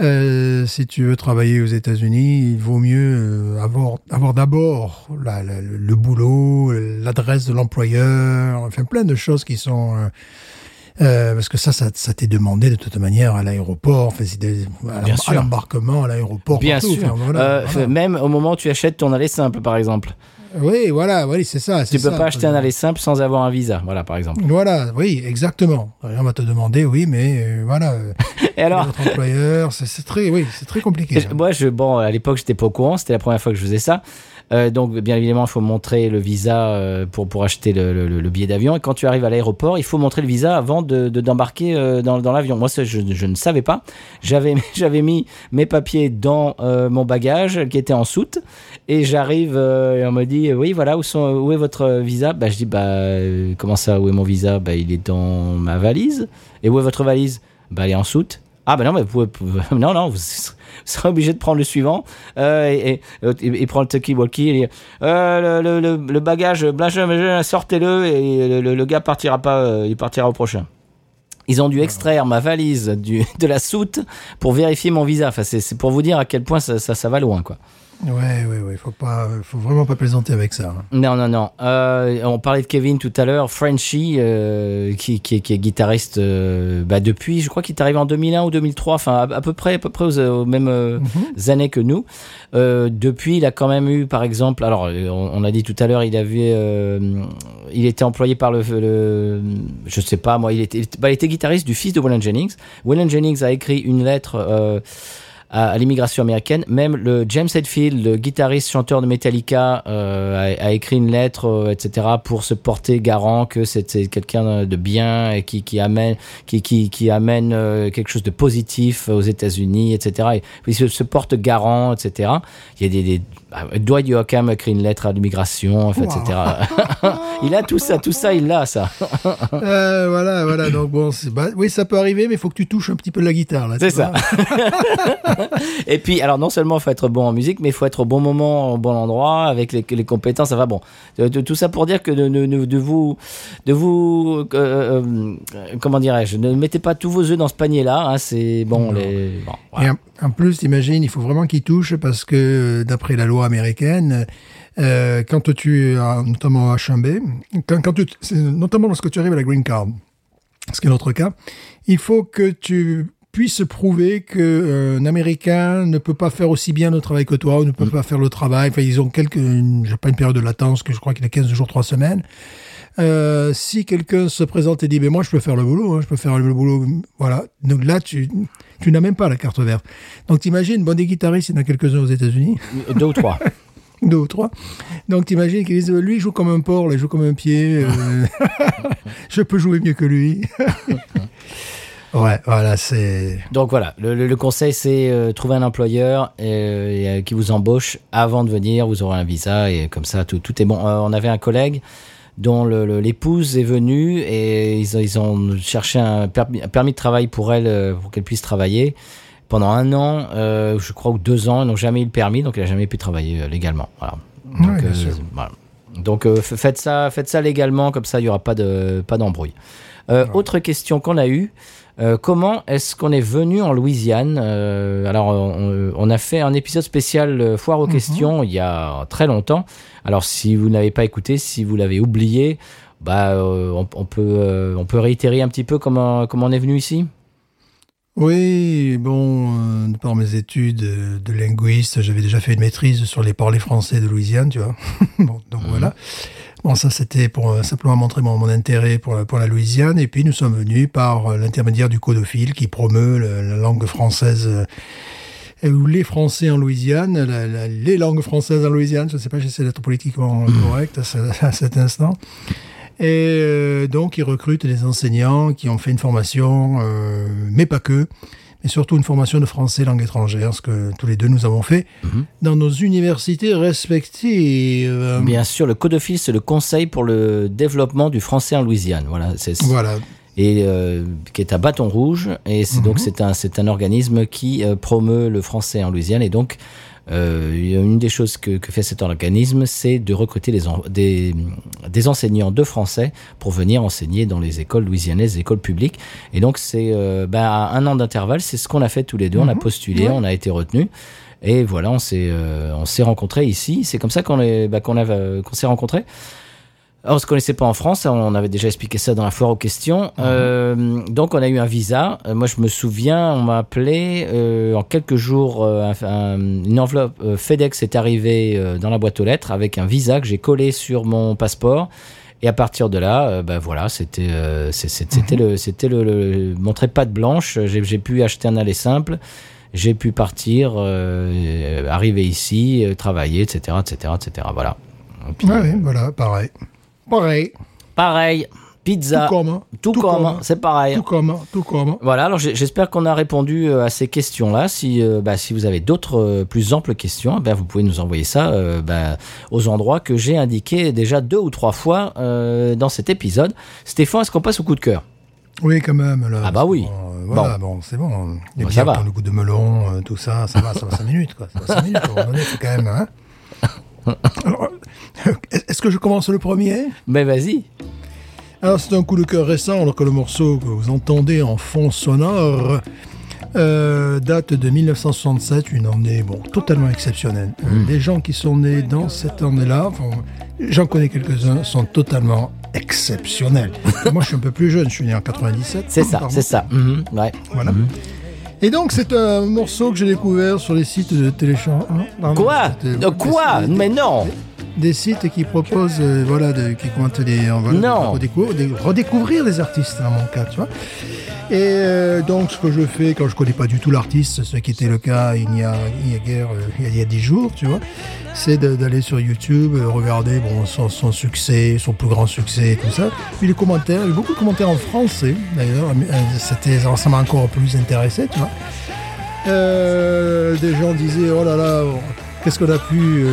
euh, si tu veux travailler aux États-Unis, il vaut mieux euh, avoir, avoir d'abord le, boulot, l'adresse de l'employeur, enfin plein de choses qui sont... euh, euh, parce que ça, ça, ça t'est demandé de toute manière à l'aéroport, enfin, à l'embarquement, à l'aéroport. Bien partout, sûr. enfin, voilà, Euh, voilà. Même au moment où tu achètes ton aller simple, par exemple. Oui, voilà, oui, c'est ça. Tu c'est peux ça. pas acheter un aller simple sans avoir un visa. Voilà, par exemple. Voilà, oui, exactement. On va te demander, oui, mais euh, voilà. Et alors, Votre employeur, c'est très, oui, c'est très compliqué. je- moi, je, bon, à l'époque, j'étais pas au courant. C'était la première fois que je faisais ça. Euh, donc, bien évidemment, il faut montrer le visa euh, pour, pour acheter le, le- le billet d'avion. Et quand tu arrives à l'aéroport, il faut montrer le visa avant de de- d'embarquer euh, dans, dans l'avion. Moi, ça, je, je ne savais pas. J'avais j'avais mis mes papiers dans euh, mon bagage qui était en soute. Et j'arrive euh, et on me dit oui, voilà, où, sont, où est votre visa? Bah, Je dis bah, comment ça, où est mon visa? Bah, Il est dans ma valise. Et où est votre valise? Bah, Elle est en soute. Ah ben non, mais vous pouvez, non, non, vous serez obligé de prendre le suivant euh, et, et, et, prendre le talkie-walkie et dire euh, le, le, le, bagage, sortez-le et le, le, le gars partira pas, euh, il partira au prochain. Ils ont dû extraire ma valise du, de la soute pour vérifier mon visa. Enfin, c'est c'est pour vous dire à quel point ça, ça, ça va loin, quoi. Ouais, ouais, ouais. Faut pas, faut vraiment pas plaisanter avec ça. hein. Non, non, non. Euh, on parlait de Kevin tout à l'heure, Frenchy, euh, qui, qui, est- qui est guitariste euh, bah, depuis, je crois qu'il est arrivé en 2001 ou 2003, enfin à, à peu près, à peu près aux, aux mêmes euh, années que nous. Euh, depuis, il a quand même eu, par exemple, alors on, on a dit tout à l'heure, il avait, euh, il était employé par le, le je sais pas moi, il était, il était- bah, il était guitariste du fils de Waylon Jennings. Waylon Jennings a écrit une lettre. À, l'immigration américaine. Même le James Hetfield, le guitariste chanteur de Metallica, euh, a, a écrit une lettre, euh, etc., pour se porter garant que c'était quelqu'un de bien et qui, qui amène, qui, qui, qui amène euh, quelque chose de positif aux États-Unis, etc. Et il se, se porte garant, etc. Il y a des, des Dwight Yoakam a écrit une lettre à l'immigration, etc. il a tout ça, tout ça, il l'a, ça. Euh, voilà, voilà. Donc bon, bah, oui, ça peut arriver, mais il faut que tu touches un petit peu la guitare là. C'est ça. Et puis, alors non seulement il faut être bon en musique, mais il faut être au bon moment, au bon endroit, avec les, les compétences. Enfin bon, de, de- tout ça pour dire que de, de, de- de vous, de vous, euh, euh, comment dirais-je, ne mettez pas tous vos œufs dans ce panier-là. hein, c'est bon, les. bon, voilà. Et en, en plus, imagine, il faut vraiment qu'il touche parce que euh, d'après la loi américaine, euh, quand tu as notamment H1B, quand, quand tu, notamment lorsque tu arrives à la green card, ce qui est notre cas, il faut que tu puisses prouver que euh, un Américain ne peut pas faire aussi bien le travail que toi ou ne peut pas faire le travail. Enfin, ils ont quelques, j'ai pas une période de latence que je crois qu'il est 15 jours, 3 semaines. Euh, si quelqu'un se présente et dit, ben moi je peux faire le boulot, hein, je peux faire le boulot, voilà. Donc là, tu, tu n'as même pas la carte verte. Donc t'imagines, bon, des guitaristes, il y en a quelques-uns aux États-Unis. Deux ou trois. deux ou trois. Donc t'imagines qu'ils disent, lui il joue comme un porc, là, il joue comme un pied. euh, je peux jouer mieux que lui. ouais, voilà, c'est. Donc voilà, le, le- le conseil c'est euh, trouver un employeur euh, euh, qui vous embauche avant de venir, vous aurez un visa et comme ça tout, tout est bon. Euh, on avait un collègue dont l'épouse est venue et ils, ont- ils ont cherché un permis, un permis de travail pour elle euh, pour qu'elle puisse travailler pendant un an, euh, je crois ou deux ans, ils n'ont jamais eu le permis donc elle a jamais pu travailler euh, légalement. Voilà. Donc, Ouais, euh, voilà. Euh, faites ça, faites ça légalement comme ça il y aura pas de pas d'embrouille. Euh, Autre question qu'on a eue. Euh, comment est-ce qu'on est venu en Louisiane Euh, Alors, on, on a fait un épisode spécial euh, foire aux questions il y a très longtemps. Alors, si vous n'avez pas écouté, si vous l'avez oublié, bah, euh, on, on peut, on peut réitérer un petit peu comment, comment on est venu ici? Oui, bon, de par mes études de linguiste, j'avais déjà fait une maîtrise sur les parlers français de Louisiane, tu vois. bon, donc voilà. Bon, ça c'était pour euh, simplement montrer mon, mon intérêt pour la, pour la Louisiane. Et puis nous sommes venus par euh, l'intermédiaire du codophile qui promeut le- la langue française. euh, ou les Français en Louisiane, la- la- les langues françaises en Louisiane, je ne sais pas, j'essaie d'être politiquement correct à, à cet instant. Et euh, donc, ils recrutent des enseignants qui ont fait une formation, euh, mais pas que, mais surtout une formation de français langue étrangère, ce que tous les deux nous avons fait dans nos universités respectives. Bien sûr, le Codophile, c'est le Conseil pour le développement du français en Louisiane. Voilà, c'est Voilà. et euh, qui est à Bâton Rouge. Et c'est donc c'est un c'est un organisme qui euh, promeut le français en Louisiane. Et donc euh, une des choses que, que fait cet organisme, c'est de recruter des, en- des des enseignants de français pour venir enseigner dans les écoles louisianaises, les écoles publiques. Et donc c'est euh, à un an d'intervalle, c'est ce qu'on a fait tous les deux. On a postulé, on a été retenu. Et voilà, on s'est euh, on s'est rencontrés ici. C'est comme ça qu'on bah, euh, qu'on s'est rencontrés. On se connaissait pas en France, hein, on avait déjà expliqué ça dans la foire aux questions. Euh, donc, on a eu un visa. Euh, moi, je me souviens, on m'a appelé euh, en quelques jours. euh, un- un- une enveloppe FedEx est arrivée dans la boîte aux lettres avec un visa que j'ai collé sur mon passeport. Et à partir de là, bah voilà, c'était c'est- c'était le c'était le, le mon de blanche. J'ai pu acheter un aller simple. J'ai pu partir, euh, arriver ici, euh, travailler, etc., etc., etc. Voilà. Puis, Ouais, ouais, voilà, pareil. Pareil. Pareil, pizza. Tout comme. Tout comme, c'est pareil. Tout comme, tout comme. Voilà, alors j'espère qu'on a répondu euh, à ces questions-là. Si, euh, bah, si vous avez d'autres euh, plus amples questions, ben, vous pouvez nous envoyer ça euh, bah, aux endroits que j'ai indiqués déjà deux ou trois fois euh, dans cet épisode. Stéphane, est-ce qu'on passe au coup de cœur? Oui, quand même. Là, Ah bah oui. Bon, euh, voilà, bon, c'est bon. Les Bon, ça bières va. qui ont le goût de melon, tout ça, ça va, ça va 5 minutes, quoi. Ça va 5 minutes, moment donné, quand même, hein. Alors, euh, est-ce que je commence le premier? Mais vas-y. Alors, c'est un coup de cœur récent, alors que le morceau que vous entendez en fond sonore euh, date de 1967, une année bon, totalement exceptionnelle. Euh, Les gens qui sont nés dans cette année-là, enfin, j'en connais quelques-uns, sont totalement exceptionnels. Moi, je suis un peu plus jeune, je suis né en 97. C'est ça, pardon. c'est ça. Mhm, ouais. Voilà. Et donc, c'est un morceau que j'ai découvert sur les sites de téléchargement. Quoi De quoi Mais non des sites qui proposent, euh, voilà, de, qui comptent des, euh, voilà, Non. de redécouvrir, les artistes dans mon cas, tu vois. Et euh, donc, ce que je fais quand je connais pas du tout l'artiste, ce qui était le cas il y a, il y a guère, euh, il y a- dix jours, tu vois, c'est d'aller sur YouTube, euh, regarder son, succès, son plus grand succès, tout ça. Puis les commentaires, il y a eu beaucoup de commentaires en français, d'ailleurs, c'était, ça m'a encore plus intéressé, tu vois. Des gens disaient oh là là qu'est-ce qu'on a pu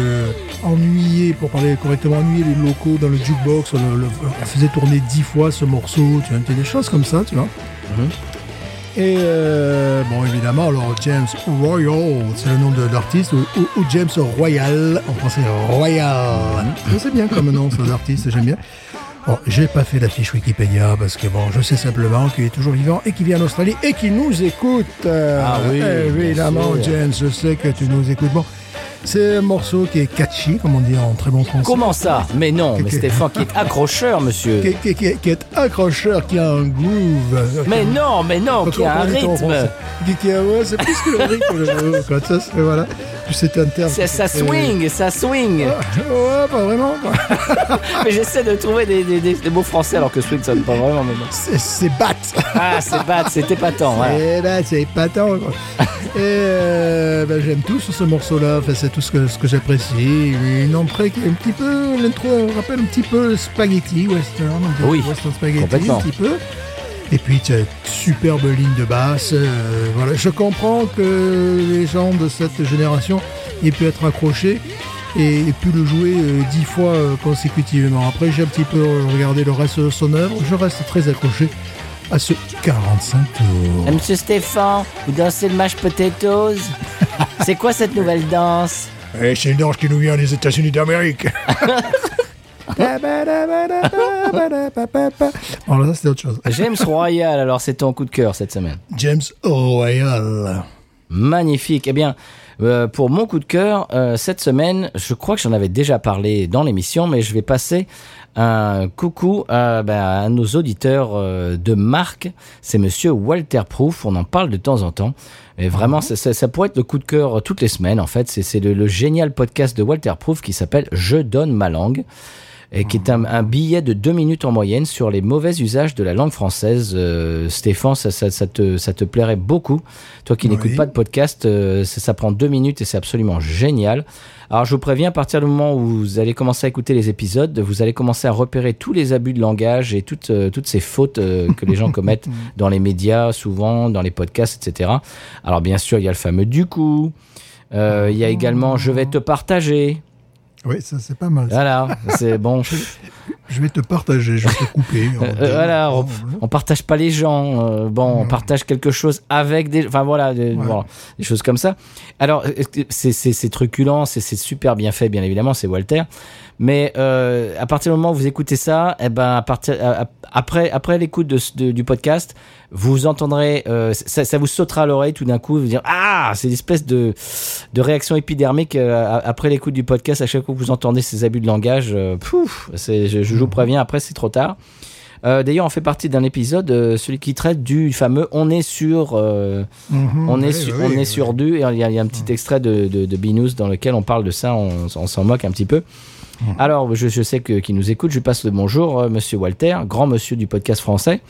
ennuyer pour parler correctement ennuyer les locaux dans le jukebox on, on faisait tourner dix fois ce morceau tu vois des choses comme ça tu vois et euh, bon évidemment alors James Royal c'est le nom de l'artiste ou, ou- ou James Royal en français Royal c'est bien comme nom ça d'artiste j'aime bien Bon, j'ai pas fait la fiche Wikipédia parce que bon, je sais simplement qu'il est toujours vivant et qu'il vit en Australie et qu'il nous écoute. Euh, Ah oui, évidemment, bien sûr. James, je sais que tu nous écoutes. Bon, c'est un morceau qui est catchy, comme on dit en très bon français. Comment ça Mais non, mais. Stéphane qui est accrocheur, monsieur. qui, qui- qui- qui est accrocheur, qui a un groove. Mais non, mais non, qui a un rythme. Qui, a, ouais, c'est plus que le rythme. le- voilà. C'est un terme. Ça, ça très- swing, ça swing. Ouais, pas vraiment. quoi. Mais j'essaie de trouver des, des- des- mots français alors que swing sonne pas vraiment. Mais. C'est, c'est bat. Ah, c'est bad, c'est épatant. Voilà. Et là, c'est épatant. quoi. Et euh, ben, j'aime tout ce morceau-là. Enfin, c'est tout ce que, ce que j'apprécie. Une entrée qui est un petit peu. L'intro rappelle un petit peu le spaghetti western. Oui, Western spaghetti, complètement. un petit peu. Et puis, une superbe ligne de basse. euh, voilà. Je comprends que les gens de cette génération aient pu être accrochés et pu le jouer euh, dix fois euh, consécutivement. Après, j'ai un petit peu regardé le reste de son œuvre. Je reste très accroché à ce 45 tours. Monsieur Stéphane, vous dansez le mashed potatoes C'est quoi cette nouvelle danse? Eh, c'est une danse qui nous vient des États-Unis d'Amérique. Alors là, c'est autre chose. James Royal, alors c'est ton coup de cœur cette semaine. James Royal. Magnifique. Eh bien, euh, pour mon coup de cœur, euh, cette semaine, je crois que j'en avais déjà parlé dans l'émission, mais je vais passer un coucou à, ben, à nos auditeurs euh, de marque. C'est monsieur Walter Proof. On en parle de temps en temps. Et vraiment, ça, ça- ça pourrait être le coup de cœur toutes les semaines, en fait. C'est c'est le, le génial podcast de Walter Proof qui s'appelle Je donne ma langue et qui est un, un billet de deux minutes en moyenne sur les mauvais usages de la langue française. Euh, Stéphane, ça, ça, ça te, ça te plairait beaucoup. Toi qui Oui. n'écoutes pas de podcast, euh, ça, ça prend deux minutes et c'est absolument génial. Alors je vous préviens, à partir du moment où vous allez commencer à écouter les épisodes, vous allez commencer à repérer tous les abus de langage et toutes, euh, toutes ces fautes que les gens commettent dans les médias, souvent, dans les podcasts, etc. Alors bien sûr, il y a le fameux du coup. Il y a également je vais te partager. Oui, ça c'est pas mal. Voilà, c'est bon. Je vais te partager, je vais te couper. Euh, voilà, on, on partage pas les gens. euh, bon, on partage quelque chose avec des, enfin voilà, des, voilà, des choses comme ça. Alors, euh, c'est truculent, c'est super bien fait, bien évidemment, c'est Walter. Mais euh, à partir du moment où vous écoutez ça, eh ben à partir à- après après l'écoute de, ce- de- du podcast, vous entendrez, euh, ça, ça vous sautera à l'oreille tout d'un coup, vous dire ah, c'est une espèce de de réaction épidermique euh, après l'écoute du podcast. À chaque fois que vous entendez ces abus de langage, euh, pouf, je, je vous préviens, après c'est trop tard. Euh, D'ailleurs, on fait partie d'un épisode, celui qui traite du fameux "On est sur, euh, Mhm, on est oui, sur, oui, on oui. est sur du." Et il y, a, il y a un petit extrait de, de, de Binous dans lequel on parle de ça. On, on s'en moque un petit peu. Alors, je, je sais que qui nous écoute. Je lui passe le bonjour, euh, Monsieur Walter, grand monsieur du podcast français.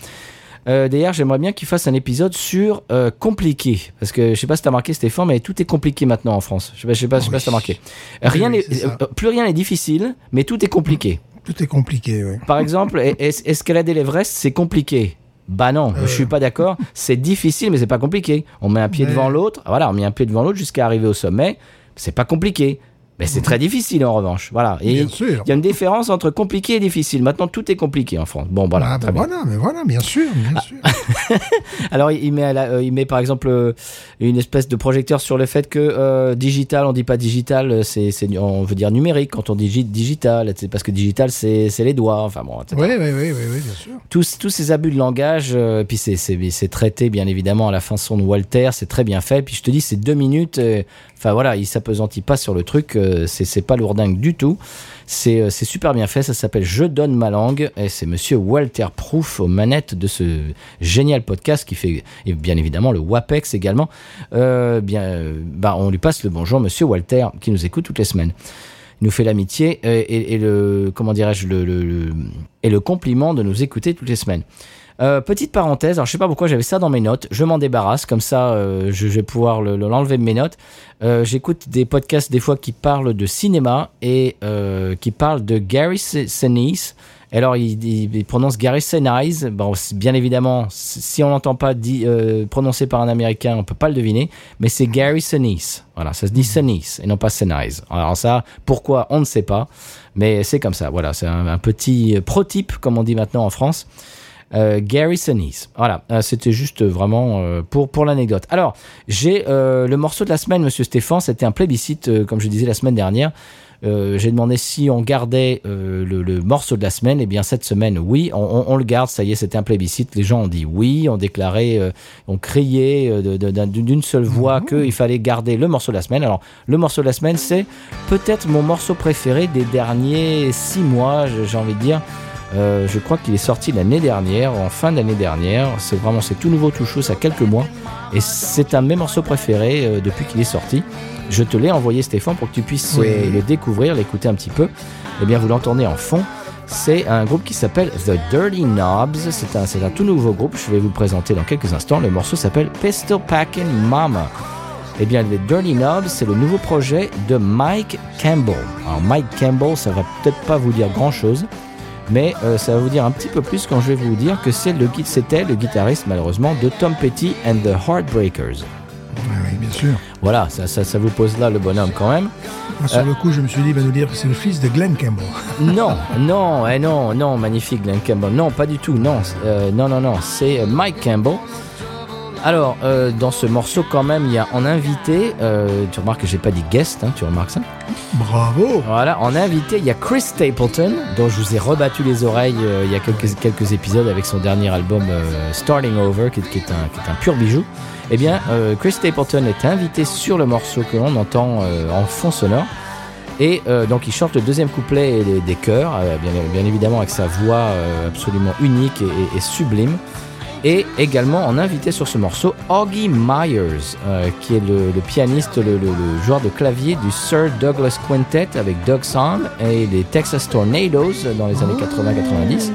Euh, D'ailleurs, j'aimerais bien qu'il fasse un épisode sur euh, compliqué, parce que je sais pas si t'as marqué Stéphane, mais tout est compliqué maintenant en France. Je sais pas, je sais pas, je sais pas si t'as marqué. Rien oui, euh, plus rien n'est difficile, mais tout est compliqué. Tout est compliqué, oui. Par exemple, es- escalader l'Everest, c'est compliqué. Bah non, je suis pas d'accord. C'est difficile, mais c'est pas compliqué. On met un pied Mais- devant l'autre. Voilà, on met un pied devant l'autre jusqu'à arriver au sommet. C'est pas compliqué. Mais c'est très difficile en revanche. Voilà. Et Bien il y a une différence entre compliqué et difficile. Maintenant, tout est compliqué en France. Bon, voilà. ah, très ben bien. voilà, mais voilà, bien sûr, Ah. bien sûr. Alors, il met, la- euh, il met par exemple euh, une espèce de projecteur sur le fait que euh, digital, on dit pas digital, c'est, on veut dire numérique quand on dit gi- digital, parce que digital, c'est, les doigts. Enfin bon. Oui, oui, oui, oui, oui, bien sûr. tous, tous ces abus de langage, puis c'est, traité bien évidemment à la façon de Walter, c'est très bien fait. Puis je te dis, c'est deux minutes. Enfin voilà, il s'apesantit pas sur le truc, c'est, c'est pas lourdingue du tout. C'est, euh, c'est super bien fait, ça s'appelle Je donne ma langue, et c'est monsieur Walter Proof aux manettes de ce génial podcast qui fait, et bien évidemment, le WAPEX également. Euh, bien, euh, bah, on lui passe le bonjour, monsieur Walter, qui nous écoute toutes les semaines il nous fait l'amitié euh, et, le comment dirais-je le- et le compliment de nous écouter toutes les semaines. Euh, petite parenthèse, alors je sais pas pourquoi j'avais ça dans mes notes, je m'en débarrasse, comme ça euh, je, vais pouvoir le- le- l'enlever de mes notes. Euh, J'écoute des podcasts des fois qui parlent de cinéma et euh, qui parlent de Gary Sinise. Alors il, prononce Gary Sinise, bon, bien évidemment, si on l'entend pas euh, prononcé par un américain, on peut pas le deviner, mais c'est Gary Sinise. Voilà, ça se dit Sinise et non pas Sinise. Alors ça, pourquoi, on ne sait pas, mais c'est comme ça. Voilà, c'est un, un petit pro-type, comme on dit maintenant en France. Euh, Gary Sinise. Voilà, euh, c'était juste vraiment euh, pour, pour l'anecdote. Alors, j'ai le morceau de la semaine, monsieur Stéphane, c'était un plébiscite, comme je disais la semaine dernière. Euh, j'ai demandé si on gardait euh, le, le morceau de la semaine. Eh bien, cette semaine, oui, on, on- on le garde. Ça y est, c'était un plébiscite. Les gens ont dit oui, ont déclaré, euh, ont crié d'une seule voix qu'il fallait garder le morceau de la semaine. Alors, le morceau de la semaine, c'est peut-être mon morceau préféré des derniers six mois, j'ai envie de dire. Euh, je crois qu'il est sorti l'année dernière, en fin d'année dernière. C'est vraiment, c'est tout nouveau, tout chaud, ça a quelques mois. Et c'est un de mes morceaux préférés euh, depuis qu'il est sorti. Je te l'ai envoyé, Stéphane, pour que tu puisses Oui. euh, le découvrir, l'écouter un petit peu. Eh bien, vous l'entendez en fond. C'est un groupe qui s'appelle The Dirty Knobs. C'est un, c'est un tout nouveau groupe. Je vais vous le présenter dans quelques instants. Le morceau s'appelle Pistol Packing Mama. Eh bien, les Dirty Knobs, c'est le nouveau projet de Mike Campbell. Alors, Mike Campbell, ça va peut-être pas vous dire grand-chose, mais euh, ça va vous dire un petit peu plus quand je vais vous dire que c'est le c'était le guitariste, malheureusement, de Tom Petty and the Heartbreakers. Ouais, oui, bien sûr. Voilà, ça, ça, ça vous pose là le bonhomme quand même. Moi, sur le coup, je me suis dit, il va nous dire que c'est le fils de Glenn Campbell. Non, non, eh non, non, magnifique Glenn Campbell. Non, pas du tout, non, euh, non, non, non, c'est euh, Mike Campbell. Alors, euh, dans ce morceau, quand même, il y a en invité, euh, tu remarques que j'ai pas dit guest, hein, tu remarques ça Bravo Voilà, en invité, il y a Chris Stapleton, dont je vous ai rebattu les oreilles euh, il y a quelques, quelques épisodes avec son dernier album Starting Over, qui, est- qui est un, qui est un pur bijou. Eh bien, Chris Stapleton est invité sur le morceau que l'on entend en fond sonore. Et euh, donc il chante le deuxième couplet des chœurs, euh, bien, bien évidemment avec sa voix euh, absolument unique et, et- et sublime. Et également en invité sur ce morceau, Augie Myers, euh, qui est le, le pianiste, le, le- le joueur de clavier du Sir Douglas Quintet avec Doug Sound et les Texas Tornadoes dans les années 80-90.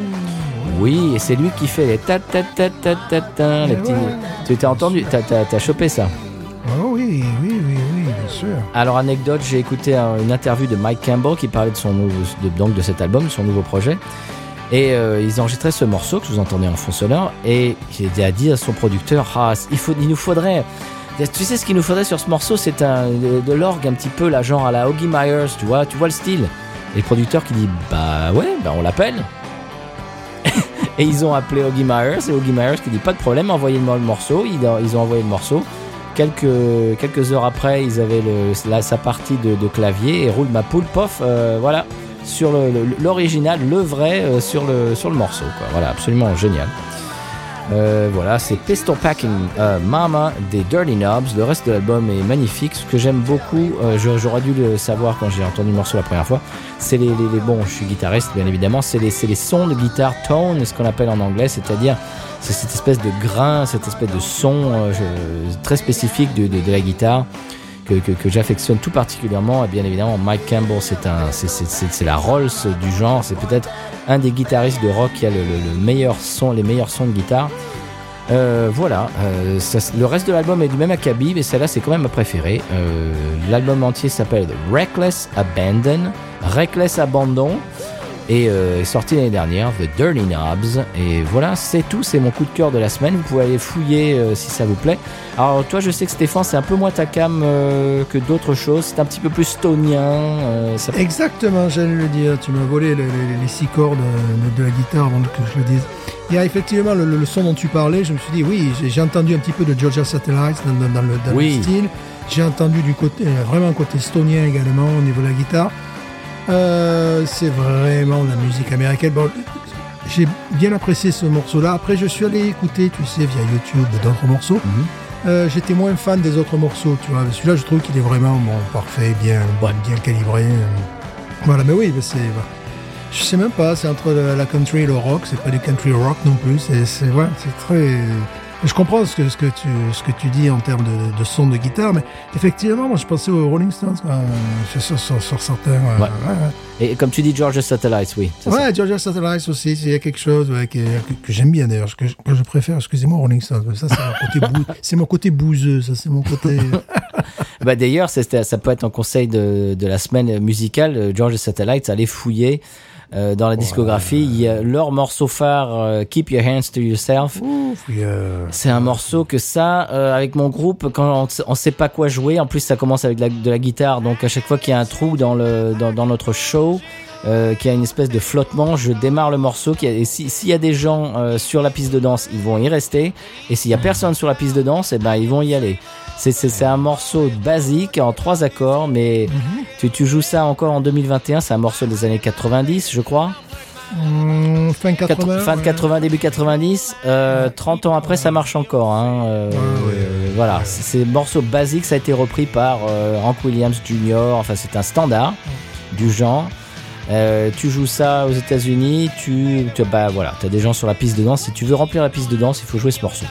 Oui, et c'est lui qui fait les ta ta ta ta ta ta, les petits. Tu t'as entendu, t'as, t'as- t'as chopé ça. Oh oui, oui, oui, oui, bien sûr. Alors anecdote, j'ai écouté un- une interview de Mike Campbell qui parlait de son nouveau, de, donc de cet album, de son nouveau projet. Et euh, ils enregistraient ce morceau que vous entendez en fond sonore et il a dit à son producteur, ah, il, nous faudrait, tu sais ce qu'il nous faudrait sur ce morceau, c'est un de, l'orgue un petit peu là, genre à la Augie Myers, tu vois, tu vois le style. Et le producteur qui dit, bah ouais, bah on l'appelle. et ils ont appelé Augie Myers et Augie Myers qui dit, pas de problème, envoyez-moi le morceau. Ils, ont envoyé le morceau. Quelques, heures après, ils avaient le, sa partie de, de clavier et roule ma poule, pof, euh, voilà, sur l'original, le, vrai, euh, sur, le, sur le morceau. Quoi. Voilà, absolument génial. Euh, voilà, c'est Pistol Packing euh, Mama des Dirty Knobs. Le reste de l'album est magnifique. Ce que j'aime beaucoup, euh, j'aurais dû le savoir quand j'ai entendu le morceau la première fois, c'est les, les- les- je suis guitariste, bien évidemment, c'est les, les sons de guitare tone, ce qu'on appelle en anglais, c'est-à-dire c'est cette espèce de grain, cette espèce de son très spécifique de- de la guitare que, j'affectionne tout particulièrement. Et bien évidemment, Mike Campbell, c'est la Rolls du genre. C'est peut-être un des guitaristes de rock qui a le, le- le meilleur son, les meilleurs sons de guitare. Euh, voilà, euh, le reste de l'album est du même acabit, mais celle-là c'est quand même ma préférée. Euh, l'album entier s'appelle Reckless Abandon, Reckless Abandon, et euh, est sorti l'année dernière, The Dirty Knobs. Et voilà, c'est tout, c'est mon coup de cœur de la semaine. Vous pouvez aller fouiller euh, si ça vous plaît. Alors toi, je sais que Stéphane, c'est un peu moins ta cam euh, que d'autres choses. C'est un petit peu plus stonien. ça- Exactement, j'allais le dire. Tu m'as volé le- le- les six cordes de la guitare avant que je le dise. Il y a effectivement le, son dont tu parlais. Je me suis dit, oui, j'ai- entendu un petit peu de Georgia Satellites dans, dans- dans le, dans le Oui. style. J'ai entendu du côté, vraiment un côté stonien également au niveau de la guitare. Euh, c'est vraiment la musique américaine. Bon, j'ai bien apprécié ce morceau-là. Après, je suis allé écouter, tu sais, via YouTube d'autres morceaux. Euh, J'étais moins fan des autres morceaux, tu vois. Celui-là, je trouve qu'il est vraiment bon, parfait, bien, bien calibré. Voilà, mais oui, c'est. Je sais même pas, c'est entre la country et le rock. C'est pas du country rock non plus. C'est, c'est, ouais, c'est très. Je comprends ce que, ce que tu, ce que tu dis en termes de, de son de guitare, mais effectivement, moi, je pensais aux Rolling Stones euh, sur, sur, sur certains. euh, Ouais. ouais, ouais. Et comme tu dis, Georgia Satellites, oui. ça. Ouais, Georgia Satellites aussi, il y a quelque chose que, j'aime bien d'ailleurs, que, je- que je préfère, excusez-moi, Rolling Stones. Ça, c'est mon côté, bou- c'est mon côté bouseux, ça, c'est mon côté. Bah d'ailleurs, ça peut être un conseil de, de la semaine musicale. euh, Georgia Satellites, allez fouiller euh, dans la discographie. Il y a leur morceau phare, euh, Keep Your Hands to Yourself. C'est un morceau que ça, euh, avec mon groupe, quand on, on sait pas quoi jouer, en plus ça commence avec de la, de la guitare, donc à chaque fois qu'il y a un trou dans, le, dans, dans notre show, euh, qu'il y a une espèce de flottement, je démarre le morceau. a- Et si- s'il y a des gens euh, sur la piste de danse, ils vont y rester. Et s'il y a personne sur la piste de danse, eh ben ils vont y aller. C'est- un morceau basique en trois accords, mais tu, tu joues ça encore en 2021. C'est un morceau des années 90, je crois. hum, fin Quatre- 80. fin de ouais. 80, début 90. Euh, 30 ans après, ça marche encore. Hein. Euh, Ouais, ouais, voilà, c'est morceau basique. Ça a été repris par euh, Hank Williams Jr. Enfin, c'est un standard du genre. Euh, tu joues ça aux États-Unis, tu, tu bah voilà, t'as des gens sur la piste de danse. Si tu veux remplir la piste de danse, il faut jouer ce morceau.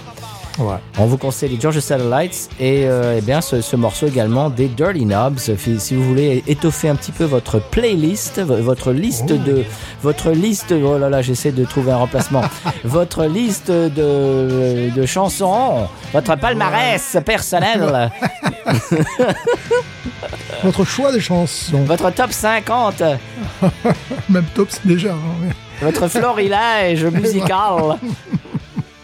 Ouais. On vous conseille les Georgia Satellites et euh, eh bien ce, ce morceau également des Dirty Knobs. Si vous voulez étoffer un petit peu votre playlist, vo- votre liste de votre liste. Oh là là, j'essaie de trouver un remplacement. votre liste de, de chansons, votre palmarès personnel, Votre choix de chansons. votre top 50, Même top, c'est déjà. hein, votre florilège musical.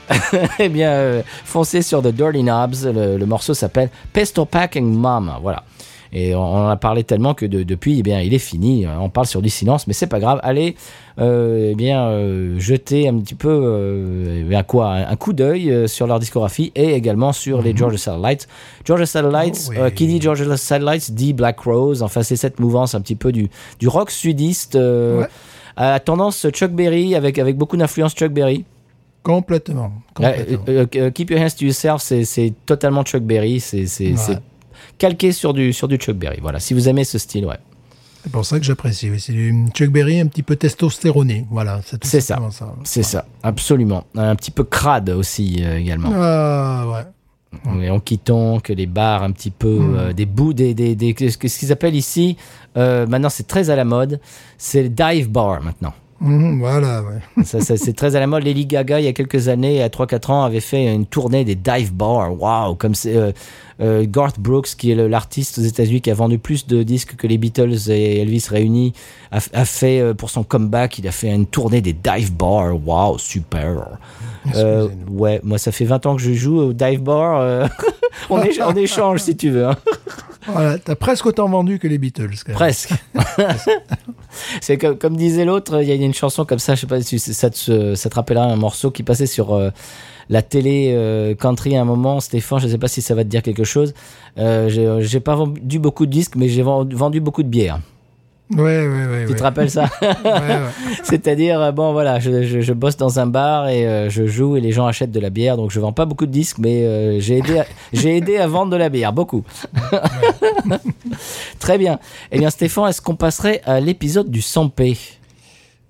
eh bien, euh, foncez sur The Dirty Knobs. Le, le morceau s'appelle Pistol Packing Mom. Voilà. Et on en a parlé tellement que de- depuis, eh bien, il est fini. On parle sur du silence, mais c'est pas grave. Allez, euh, eh bien, euh, jeter un petit peu, euh, bien, quoi, un, un coup d'œil euh, sur leur discographie et également sur les Georgia Satellites. Georgia Satellites, Oh, oui. euh, qui dit Georgia Satellites dit Black Rose. Enfin, c'est cette mouvance un petit peu du, du rock sudiste. euh, Ouais. à tendance Chuck Berry avec, avec beaucoup d'influence Chuck Berry. Complètement. complètement. Euh, euh, euh, Keep Your Hands to Yourself, c'est- totalement Chuck Berry. C'est Ouais. calqué sur du, sur du Chuck Berry. Voilà, si vous aimez ce style, ouais. C'est pour ça que j'apprécie. oui. C'est du Chuck Berry un petit peu testostéroné. Voilà, c'est ça. C'est ça, absolument. Un petit peu crade aussi euh, également. Ah, ouais. Et on quittant que les bars un petit peu, Hmm. euh, des bouts, des, des, des- ce qu'ils appellent ici, euh, maintenant c'est très à la mode, c'est le dive bar maintenant. Mhm, voilà, c'est très à la mode. Lady Gaga, il y a quelques années, à 3-4 ans, avait fait une tournée des dive bars. Waouh, comme c'est euh, euh, Garth Brooks, qui est l'artiste aux États-Unis qui a vendu plus de disques que les Beatles et Elvis réunis, a, a fait euh, pour son comeback, il a fait une tournée des dive bars. Waouh, super. Euh, ouais, moi ça fait 20 ans que je joue au dive bar. euh, on, éch- on échange si tu veux. hein. Voilà, t'as presque autant vendu que les Beatles. quand même. Presque. c'est comme, comme disait l'autre, il y a une chanson comme ça, je sais pas si ça te, ça te rappellera un morceau qui passait sur euh, la télé euh, country à un moment. Stéphane, je sais pas si ça va te dire quelque chose. Euh, j'ai- pas vendu beaucoup de disques, mais j'ai vendu beaucoup de bières. Ouais, ouais, ouais. Tu ouais. te rappelles ça Ouais, ouais. C'est-à-dire, euh, bon voilà, je, je, je bosse dans un bar et euh, je joue et les gens achètent de la bière, donc je vends pas beaucoup de disques, mais euh, j'ai aidé, à- j'ai aidé à vendre de la bière, beaucoup. Très bien. Eh bien, Stéphane, est-ce qu'on passerait à l'épisode du 100p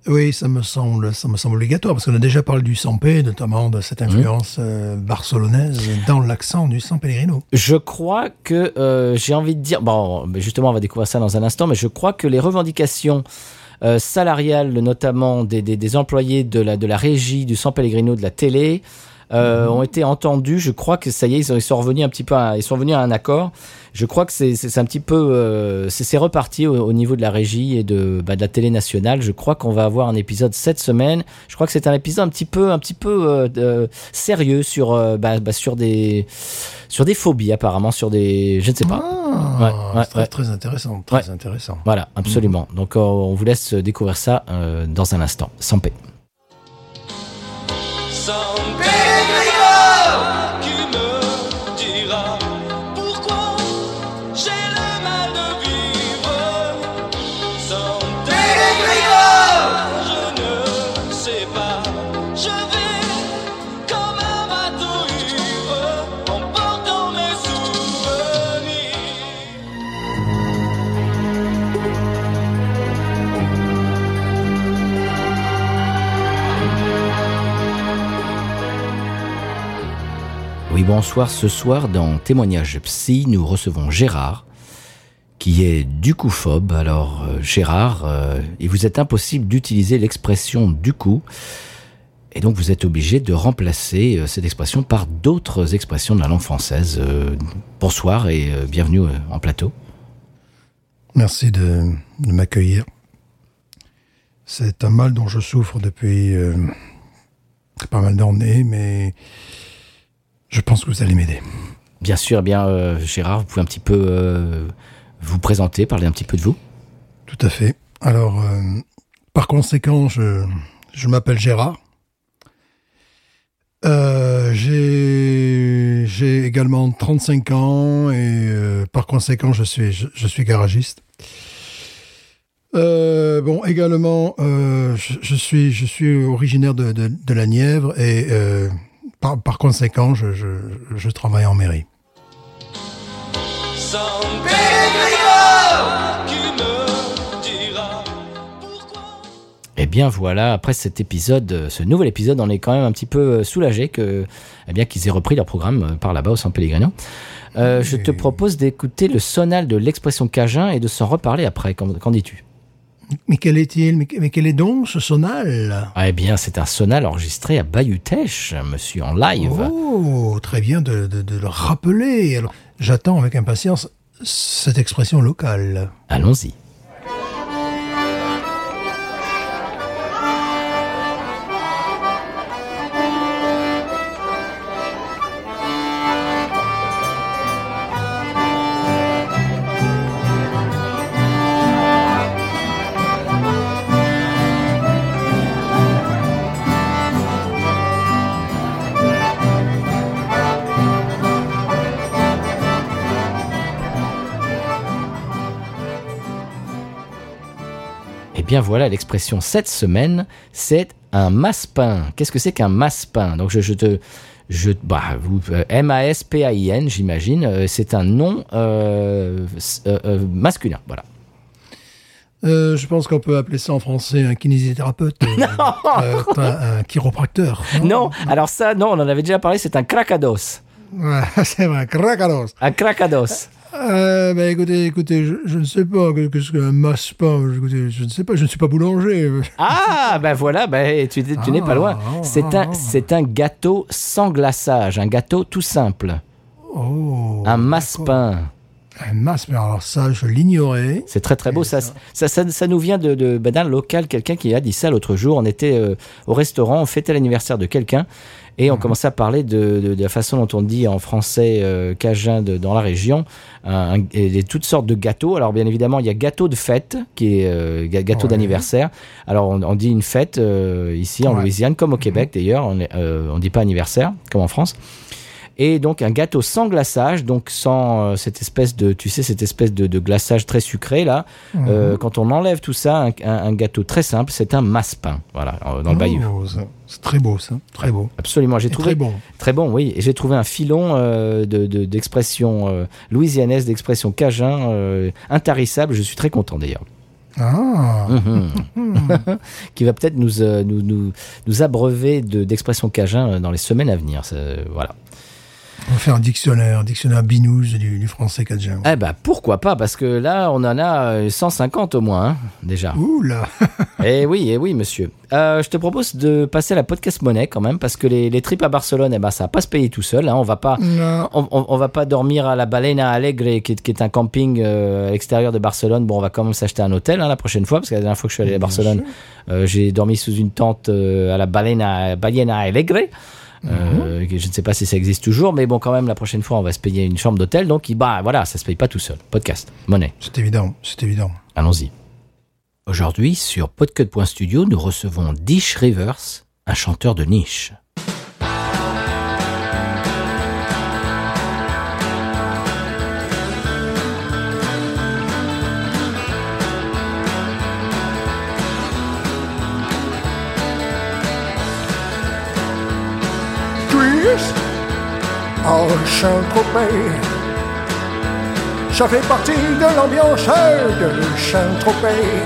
Oui, ça me semble, ça me semble obligatoire parce qu'on a déjà parlé du Sampé, notamment de cette influence euh, barcelonaise dans l'accent du San Pellegrino. Je crois que euh, j'ai envie de dire, bon, justement, on va découvrir ça dans un instant, mais je crois que les revendications euh, salariales, notamment des, des, des employés de la, de la régie du San Pellegrino de la télé, euh, ont été entendues. Je crois que ça y est, ils sont, ils sont revenus un petit peu, à, ils sont venus à un accord. Je crois que c'est un petit peu, euh, c'est reparti au, au niveau de la régie et de, bah, de la télé nationale. Je crois qu'on va avoir un épisode cette semaine. Je crois que c'est un épisode un petit peu, un petit peu euh, euh, sérieux sur, euh, bah, bah, sur des, sur des phobies apparemment, sur des, je ne sais pas. Ah, Ouais, ouais, c'est très, ouais. très intéressant, très Ouais. intéressant. Voilà, absolument. Donc euh, on vous laisse découvrir ça euh, dans un instant. Sans paix. Bonsoir. Ce soir, dans Témoignage Psy, nous recevons Gérard, qui est du coup-phobe. Alors, euh, Gérard, euh, il vous est impossible d'utiliser l'expression du coup. Et donc, vous êtes obligé de remplacer euh, cette expression par d'autres expressions de la langue française. Euh, bonsoir et euh, bienvenue euh, en plateau. Merci de, m'accueillir. C'est un mal dont je souffre depuis euh, pas mal d'années, mais je pense que vous allez m'aider. Bien sûr, eh bien, euh, Gérard, vous pouvez un petit peu euh, vous présenter, parler un petit peu de vous Tout à fait. Alors, euh, par conséquent, je, je m'appelle Gérard. J'ai également 35 ans et par conséquent, je suis, je, je suis garagiste. Euh, bon, également, euh, je, je suis, je suis originaire de, de, de la Nièvre et euh, par, par conséquent, je, je, je travaille en mairie. Eh bien voilà, après cet épisode, euh, ce nouvel épisode, on est quand même un petit peu euh, soulagé que, eh bien, qu'ils aient repris leur programme euh, par là-bas au San Pellegrino. Euh, Je te propose d'écouter le sonal de l'expression Cajun et de s'en reparler après. Qu'en qu'en dis-tu? Mais quel est-il? Mais, mais quel est donc ce sonal? Ah, Eh bien, c'est un sonal enregistré à Bayutech, monsieur, en live. Oh, très bien de, de- de le rappeler. Alors, j'attends avec impatience cette expression locale. Allons-y. Bien voilà, l'expression cette semaine, c'est un masse-pain. Qu'est-ce que c'est qu'un masse-pain? Donc je, je te... Je, bah, vous, euh, M-A-S-P-A-I-N, j'imagine. euh, c'est un nom euh, masculin. Voilà. Euh, je pense qu'on peut appeler ça en français un kinésithérapeute. euh, euh, un, un chiropracteur. Non, alors ça, non, on en avait déjà parlé, c'est un cracados. Ouais, c'est vrai, cracados. Un cracados. Euh, ben écoutez, écoutez, je, je ne sais pas que- qu'est-ce qu'un masse-pain. Écoutez, je ne sais pas, je ne suis pas boulanger. Ah, ben voilà, ben, tu, tu n'es pas loin. C'est un, c'est un gâteau sans glaçage, un gâteau tout simple. Oh, Un masse-pain. un masse, mais alors ça, je l'ignorais. C'est très très beau. Ça, ça, ça, ça nous vient de, de ben, d'un local, quelqu'un qui a dit ça l'autre jour. On était euh, au restaurant, on fêtait l'anniversaire de quelqu'un et on commençait à parler de, de- de la façon dont on dit en français euh, cajun de- dans la région, un- un- et des toutes sortes de gâteaux. Alors bien évidemment, il y a gâteau de fête qui est euh, gâteau Ouais. d'anniversaire. Alors on, on dit une fête euh, ici en Ouais. Louisiane comme au Québec d'ailleurs. On, euh, on dit pas anniversaire comme en France. Et donc un gâteau sans glaçage, donc sans euh, cette espèce de, tu sais, cette espèce de, de glaçage très sucré là. Euh, quand on enlève tout ça, un, un- un gâteau très simple, c'est un masse-pain, voilà, euh, dans le bayou. Oh, ça- c'est très beau, ça. Très beau. Absolument, j'ai trouvé très bon. très bon, oui. J'ai trouvé un filon euh, de de- d'expression euh, louisianaise, d'expression cajun, intarissable. Je suis très content d'ailleurs. Ah, Qui va peut-être nous, euh, nous, nous, nous abreuver de- d'expressions cajun euh, dans les semaines à venir. Voilà. On faire un dictionnaire, un dictionnaire binouze du, du français cadien. Eh ben pourquoi pas Parce que là, on en a euh, 150 au moins, hein, déjà. Ouh là Eh oui, eh oui, monsieur. Euh, je te propose de passer à la podcast monnaie quand même, parce que les, les trips à Barcelone, eh ben, ça va pas se payer tout seul. Hein. On va pas, on, on- on va pas dormir à la Balena Alegre, qui est, qui est un camping euh, à l'extérieur de Barcelone. Bon, on va quand même s'acheter un hôtel hein, la prochaine fois, parce que la dernière fois que je suis allé à Barcelone, euh, j'ai dormi sous une tente euh, à la Balena, Balena Alegre. Euh, Je ne sais pas si ça existe toujours, mais bon, quand même, la prochaine fois, on va se payer une chambre d'hôtel. Donc, bah, voilà, ça se paye pas tout seul. Podcast, monnaie. C'est évident, c'est évident. Allons-y. Aujourd'hui, sur podcut.studio, nous recevons Dish Rivers, un chanteur de niche. En Saint-Tropez. Ça fait partie de l'ambiance de Saint-Tropez.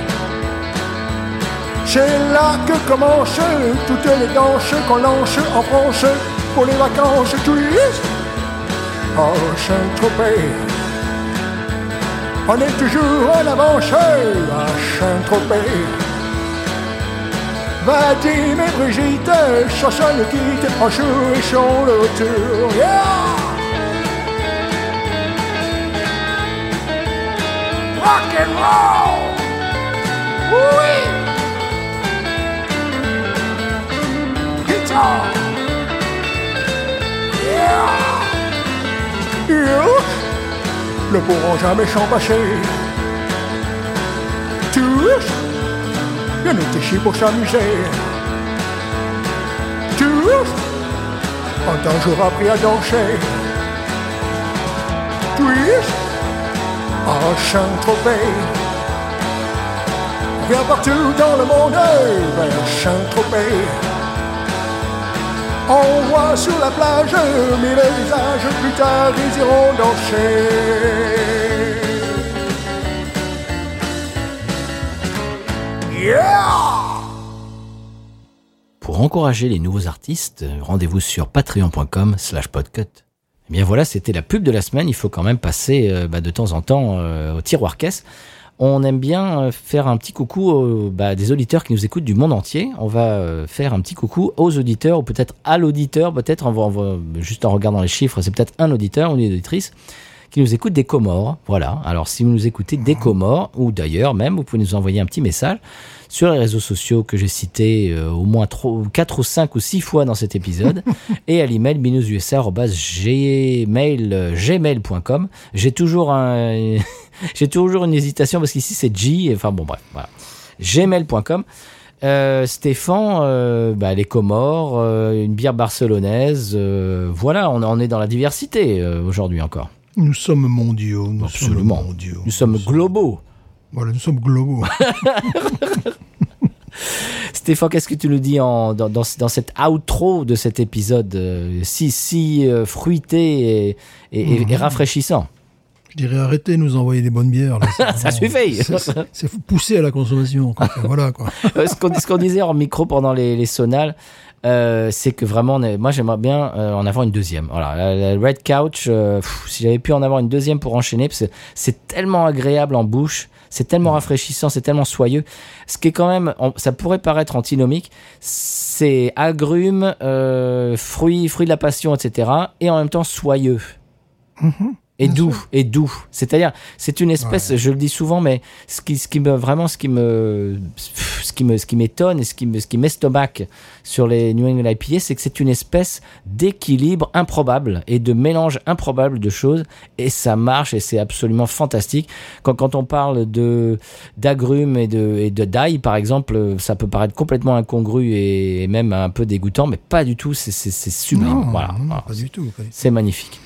C'est là que commencent toutes les danses qu'on lance en France pour les vacances. Twist en Saint-Tropez. On est toujours en avance à Saint-Tropez. Vadim et Brigitte, chanson le quitte en jouissant le retour. Yeah! Rock and roll! Oui! Guitar! Yeah! Yeah! Ne pourront jamais s'en passer. Bien est ici pour s'amuser. Tous ont un jour appris à danser. Tous en Saint-Tropez. On vient partout dans le monde vers Saint-Tropez. On voit sur la plage mille visages, plus tard ils iront danser. Pour encourager les nouveaux artistes, rendez-vous sur patreon.com slash podcut. Eh bien voilà, c'était la pub de la semaine. Il faut quand même passer euh, bah, de temps en temps euh, au tiroir caisse. On aime bien euh, faire un petit coucou aux, bah, des auditeurs qui nous écoutent du monde entier. On va faire un petit coucou aux auditeurs, ou peut-être à l'auditeur, peut-être en, va- juste en regardant les chiffres, c'est peut-être un auditeur ou une auditrice qui nous écoute des Comores. Voilà. Alors si vous nous écoutez des Comores, ou d'ailleurs même, vous pouvez nous envoyer un petit message sur les réseaux sociaux que j'ai cités euh, au moins 4 ou 5 ou 6 fois dans cet épisode, et à l'email binoususa.gmail.com. J'ai toujours un, j'ai toujours une hésitation parce qu'ici c'est G, enfin bon bref, voilà. gmail.com. Euh, Stéphane, euh, bah, les Comores, euh, une bière barcelonaise, euh, voilà, on, on est dans la diversité euh, aujourd'hui encore. Nous sommes mondiaux. Nous Absolument. Sommes mondiaux. Nous sommes globaux. Voilà, nous sommes globaux. Stéphane, qu'est-ce que tu nous dis en, dans, dans, dans cette outro de cet épisode euh, si, si euh, fruité et, et- et rafraîchissant? Je dirais arrêtez de nous envoyer des bonnes bières. là. Ça suffit. c'est- poussé à la consommation. quoi. Voilà quoi. Ce qu'on qu'on disait en micro pendant les, les sonales, euh, c'est que vraiment, est- moi j'aimerais bien euh, en avoir une deuxième. Voilà, la, la Red Couch, euh, pff, si j'avais pu en avoir une deuxième pour enchaîner, parce que c'est tellement agréable en bouche, c'est tellement rafraîchissant, c'est tellement soyeux. Ce qui est quand même, on- ça pourrait paraître antinomique, c'est agrumes, fruits, fruits de la passion, etc. Et en même temps soyeux. Et doux, et doux. C'est-à-dire, c'est une espèce, je le dis souvent, mais ce qui, ce qui me, vraiment, ce qui me, ce qui me, ce qui m'étonne et ce qui me, ce qui m'estomaque sur les New England IPA, c'est que c'est une espèce d'équilibre improbable et de mélange improbable de choses, et ça marche et c'est absolument fantastique. Quand, quand on parle de, d'agrumes et de, et de d'ail, par exemple, ça peut paraître complètement incongru et, et même un peu dégoûtant, mais pas du tout, c'est, sublime. Non, voilà. non, Voilà. pas du tout. C'est magnifique.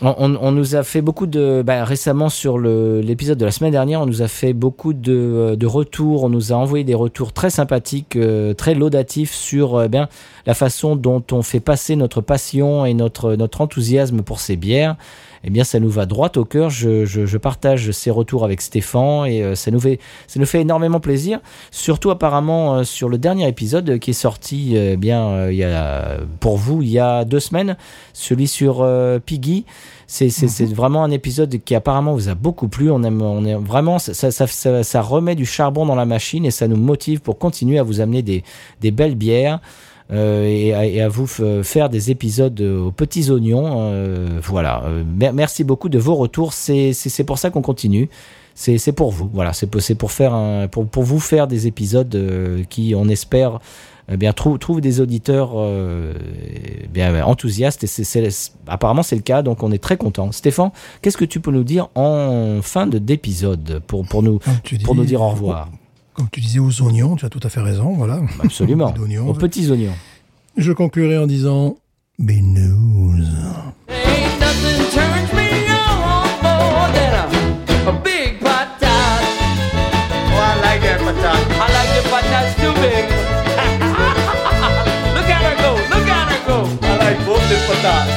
On, nous a fait beaucoup de bah, récemment sur l'épisode de la semaine dernière, on nous a fait beaucoup de, de retours, on nous a envoyé des retours très sympathiques, euh, très laudatifs sur euh, bien la façon dont on fait passer notre passion et notre notre enthousiasme pour ces bières. Eh bien, ça nous va droit au cœur. Je, je- je partage ces retours avec Stéphane et euh, ça nous fait ça nous fait énormément plaisir. Surtout apparemment euh, sur le dernier épisode qui est sorti euh, bien euh, il y a pour vous il y a deux semaines, celui sur euh, Piggy. C'est c'est- c'est vraiment un épisode qui apparemment vous a beaucoup plu. On aime, on est vraiment ça, ça, ça- ça remet du charbon dans la machine et ça nous motive pour continuer à vous amener des, des belles bières. Euh, et, à, et à vous f- faire des épisodes euh, aux petits oignons. euh, voilà. Euh, mer- merci beaucoup de vos retours. C'est pour ça qu'on continue. C'est pour vous. Voilà. C'est pour, pour faire un, pour, pour vous faire des épisodes euh, qui, on espère, eh bien trouvent trouvent des auditeurs euh, eh bien enthousiastes. Et apparemment c'est le cas. Donc on est très content. Stéphane, qu'est-ce que tu peux nous dire en fin de d'épisode pour pour nous tu pour dis, nous dire au revoir? Comme tu disais aux oignons, tu as tout à fait raison. Voilà. Absolument. D'oignons. Aux petits oignons. Je conclurai en disant Binous. Ain't nothing turns me on more than a, a big patat. Oh, I like that patat. I like the patats too big. look at her go, look at her go. I like both the patats.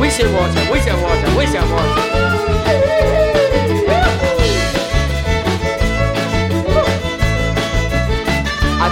We should watch her, we should watch her, we should watch her.